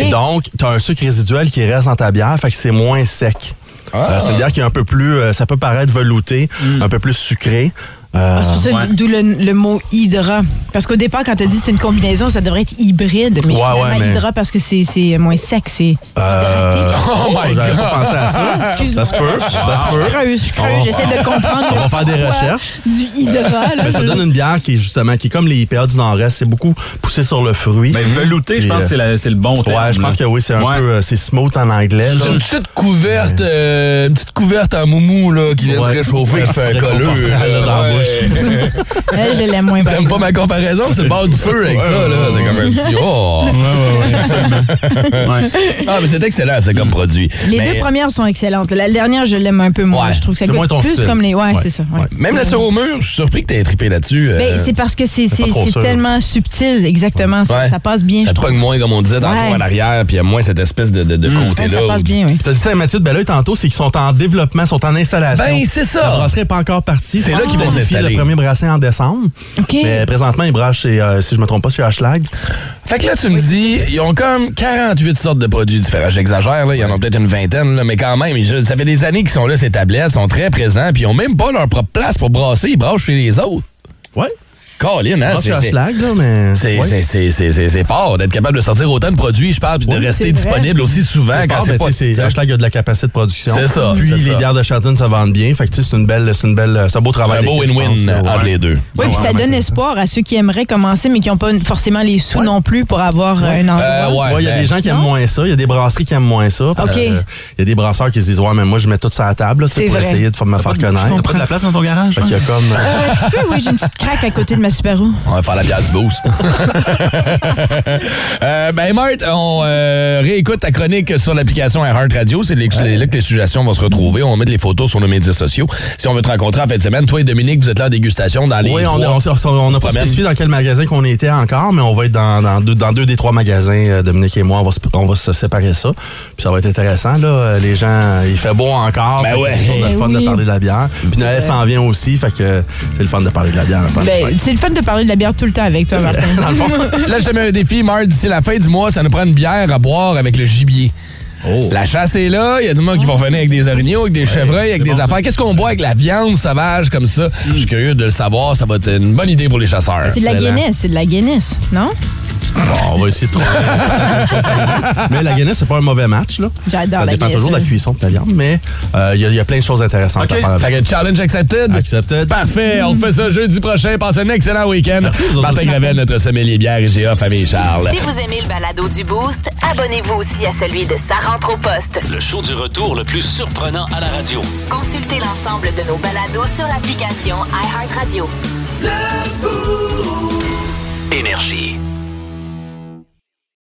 Donc, tu as un sucre résiduel qui reste dans ta bière, fait que c'est moins sec. Ah. Euh, c'est une bière qui est un peu plus, euh, ça peut paraître velouté, un peu plus sucré. Euh, Ah, c'est pour ça, Ouais. d'où le, le mot hydra. Parce qu'au départ, quand tu as dit que c'était une combinaison, ça devrait être hybride. Mais Ouais, finalement, ouais, mais- hydra parce que c'est c'est moins sec, c'est euh, hydraté. Oh my j'avais God. pas pensé à ça. Excuse-moi. Ça se peut, ça se peut. Je creuse, je creuse, j'essaie de comprendre. On va faire des recherches. Du hydra. là. Mais ça donne une bière qui est justement, qui est comme les IPA du Nord-Est, c'est beaucoup poussé sur le fruit. Mais velouté, je pense que euh, c'est le bon terme. Ouais, je pense que oui, c'est un Ouais. peu, euh, c'est smooth en anglais. C'est une petite couverte, euh, une petite couverte en moumou là, qui vient de réchauffer, qui fait un dans Ouais, je l'aime moins. T'aimes pas ma comparaison? C'est le bord du feu avec ça, là. C'est comme un petit. Oh! Ah, mais c'est excellent, c'est comme produit. Les Mais- deux premières sont excellentes. La dernière, je l'aime un peu moins. Ouais. Je trouve que ça C'est goûte moins ton plus style. comme les. Ouais, Ouais. c'est ça. ouais. Même la sur au mur, je suis surpris que t'aies trippé là-dessus. Mais euh, c'est parce que c'est tellement subtil, exactement. Ça, Ouais. ça passe bien, Ça je te trouve. pogne moins, comme on disait, tantôt Ouais. en arrière, puis il y a moins cette espèce de, de, de côté-là. Ça passe bien, oui. Tu as dit ça à Mathieu de Belleuil tantôt, c'est qu'ils sont en développement, sont en installation. Ben, c'est ça. La brasserie n'est pas encore partie. C'est là pense qu'ils vont qu'ils le premier brassin en décembre. Mais présentement, ils brassent, chez, euh, si je me trompe pas, chez Ashlag. Fait que là, tu me dis, ils ont comme 48 sortes de produits différents. J'exagère, là, il y en a peut-être une vingtaine, là, mais quand même, je- ça fait des années qu'ils sont là, ces tablettes, sont très présents, puis ils ont même pas leur propre place pour brasser, ils brassent chez les autres. Ouais. Colin, hein? C'est- mais. C'est fort d'être capable de sortir autant de produits, je parle, puis de Oui, rester disponible aussi souvent C'est quand fort, c'est ben, pas. tu c'est- Ashlag a de la capacité de production. C'est ça, Puis les ça. bières de Shelton se vendent bien. Fait que tu sais, c'est une belle, c'est une belle, c'est un beau travail. Un beau win-win entre les deux. Oui, puis ça donne espoir à ceux qui aimeraient commencer, mais qui n'ont pas forcément les sous non plus pour avoir euh, un endroit. Ouais, il y a des gens qui aiment moins ça. Il y a des brasseries qui aiment moins ça. OK. Euh, Il y a des brasseurs qui se disent Ouais, mais moi, je mets tout ça à la table tu pour essayer de me faire connaître. T'as pas de la place dans ton garage? Fait qu'il y a comme. euh, Euh, un petit peu, oui, j'ai une petite craque à côté de ma Subaru. On va faire la bière du boost. Euh, ben, Marthe, on euh, réécoute ta chronique sur l'application Heart Radio. C'est là que les suggestions vont se retrouver. On va mettre les photos sur nos médias sociaux. Si on veut te rencontrer en fin de semaine, toi et Dominique, vous êtes là en dégustation dans les. Oui, on n'a pas spécifié dans quel magasin qu'on était encore, mais on va être dans, dans deux, dans deux des trois magasins, euh, Dominique et moi, on va, se, on va se séparer ça. Puis ça va être intéressant, là. Les gens, il fait beau encore. Ben ouais. C'est le Ben fun de oui. parler de la bière. Puis Noël s'en vient aussi, fait que c'est le fun de parler de la bière. Ben, fêtes. C'est le fun de parler de la bière tout le temps avec toi, Martin. Là, je te mets un défi, Marthe. D'ici la fin du mois, ça nous prend une bière à boire avec le gibier. La chasse est là. Il y a du monde qui vont venir avec des orignaux, avec des chevreuils, avec des affaires. Qu'est-ce qu'on boit avec la viande sauvage comme ça? Je suis curieux de le savoir. Ça va être une bonne idée pour les chasseurs. C'est de la Guinness, c'est de la Guinness, non? Bon, on va essayer de trouver. mais la Guinness, c'est pas un mauvais match, là. J'adore Ça la dépend toujours de la cuisson de ta viande, mais euh, il y, a- il y a plein de choses intéressantes à faire avec. Fait que challenge accepted? Accepted. Parfait. On fait ça jeudi prochain. Passez un excellent week-end. Martin. Gravel, notre sommelier bière IGA Famille Charles. Si vous aimez le balado du Boost, abonnez-vous aussi à celui de Sa rentre au poste. Le show du retour le plus surprenant à la radio. Consultez l'ensemble de nos balados sur l'application iHeartRadio. Énergie.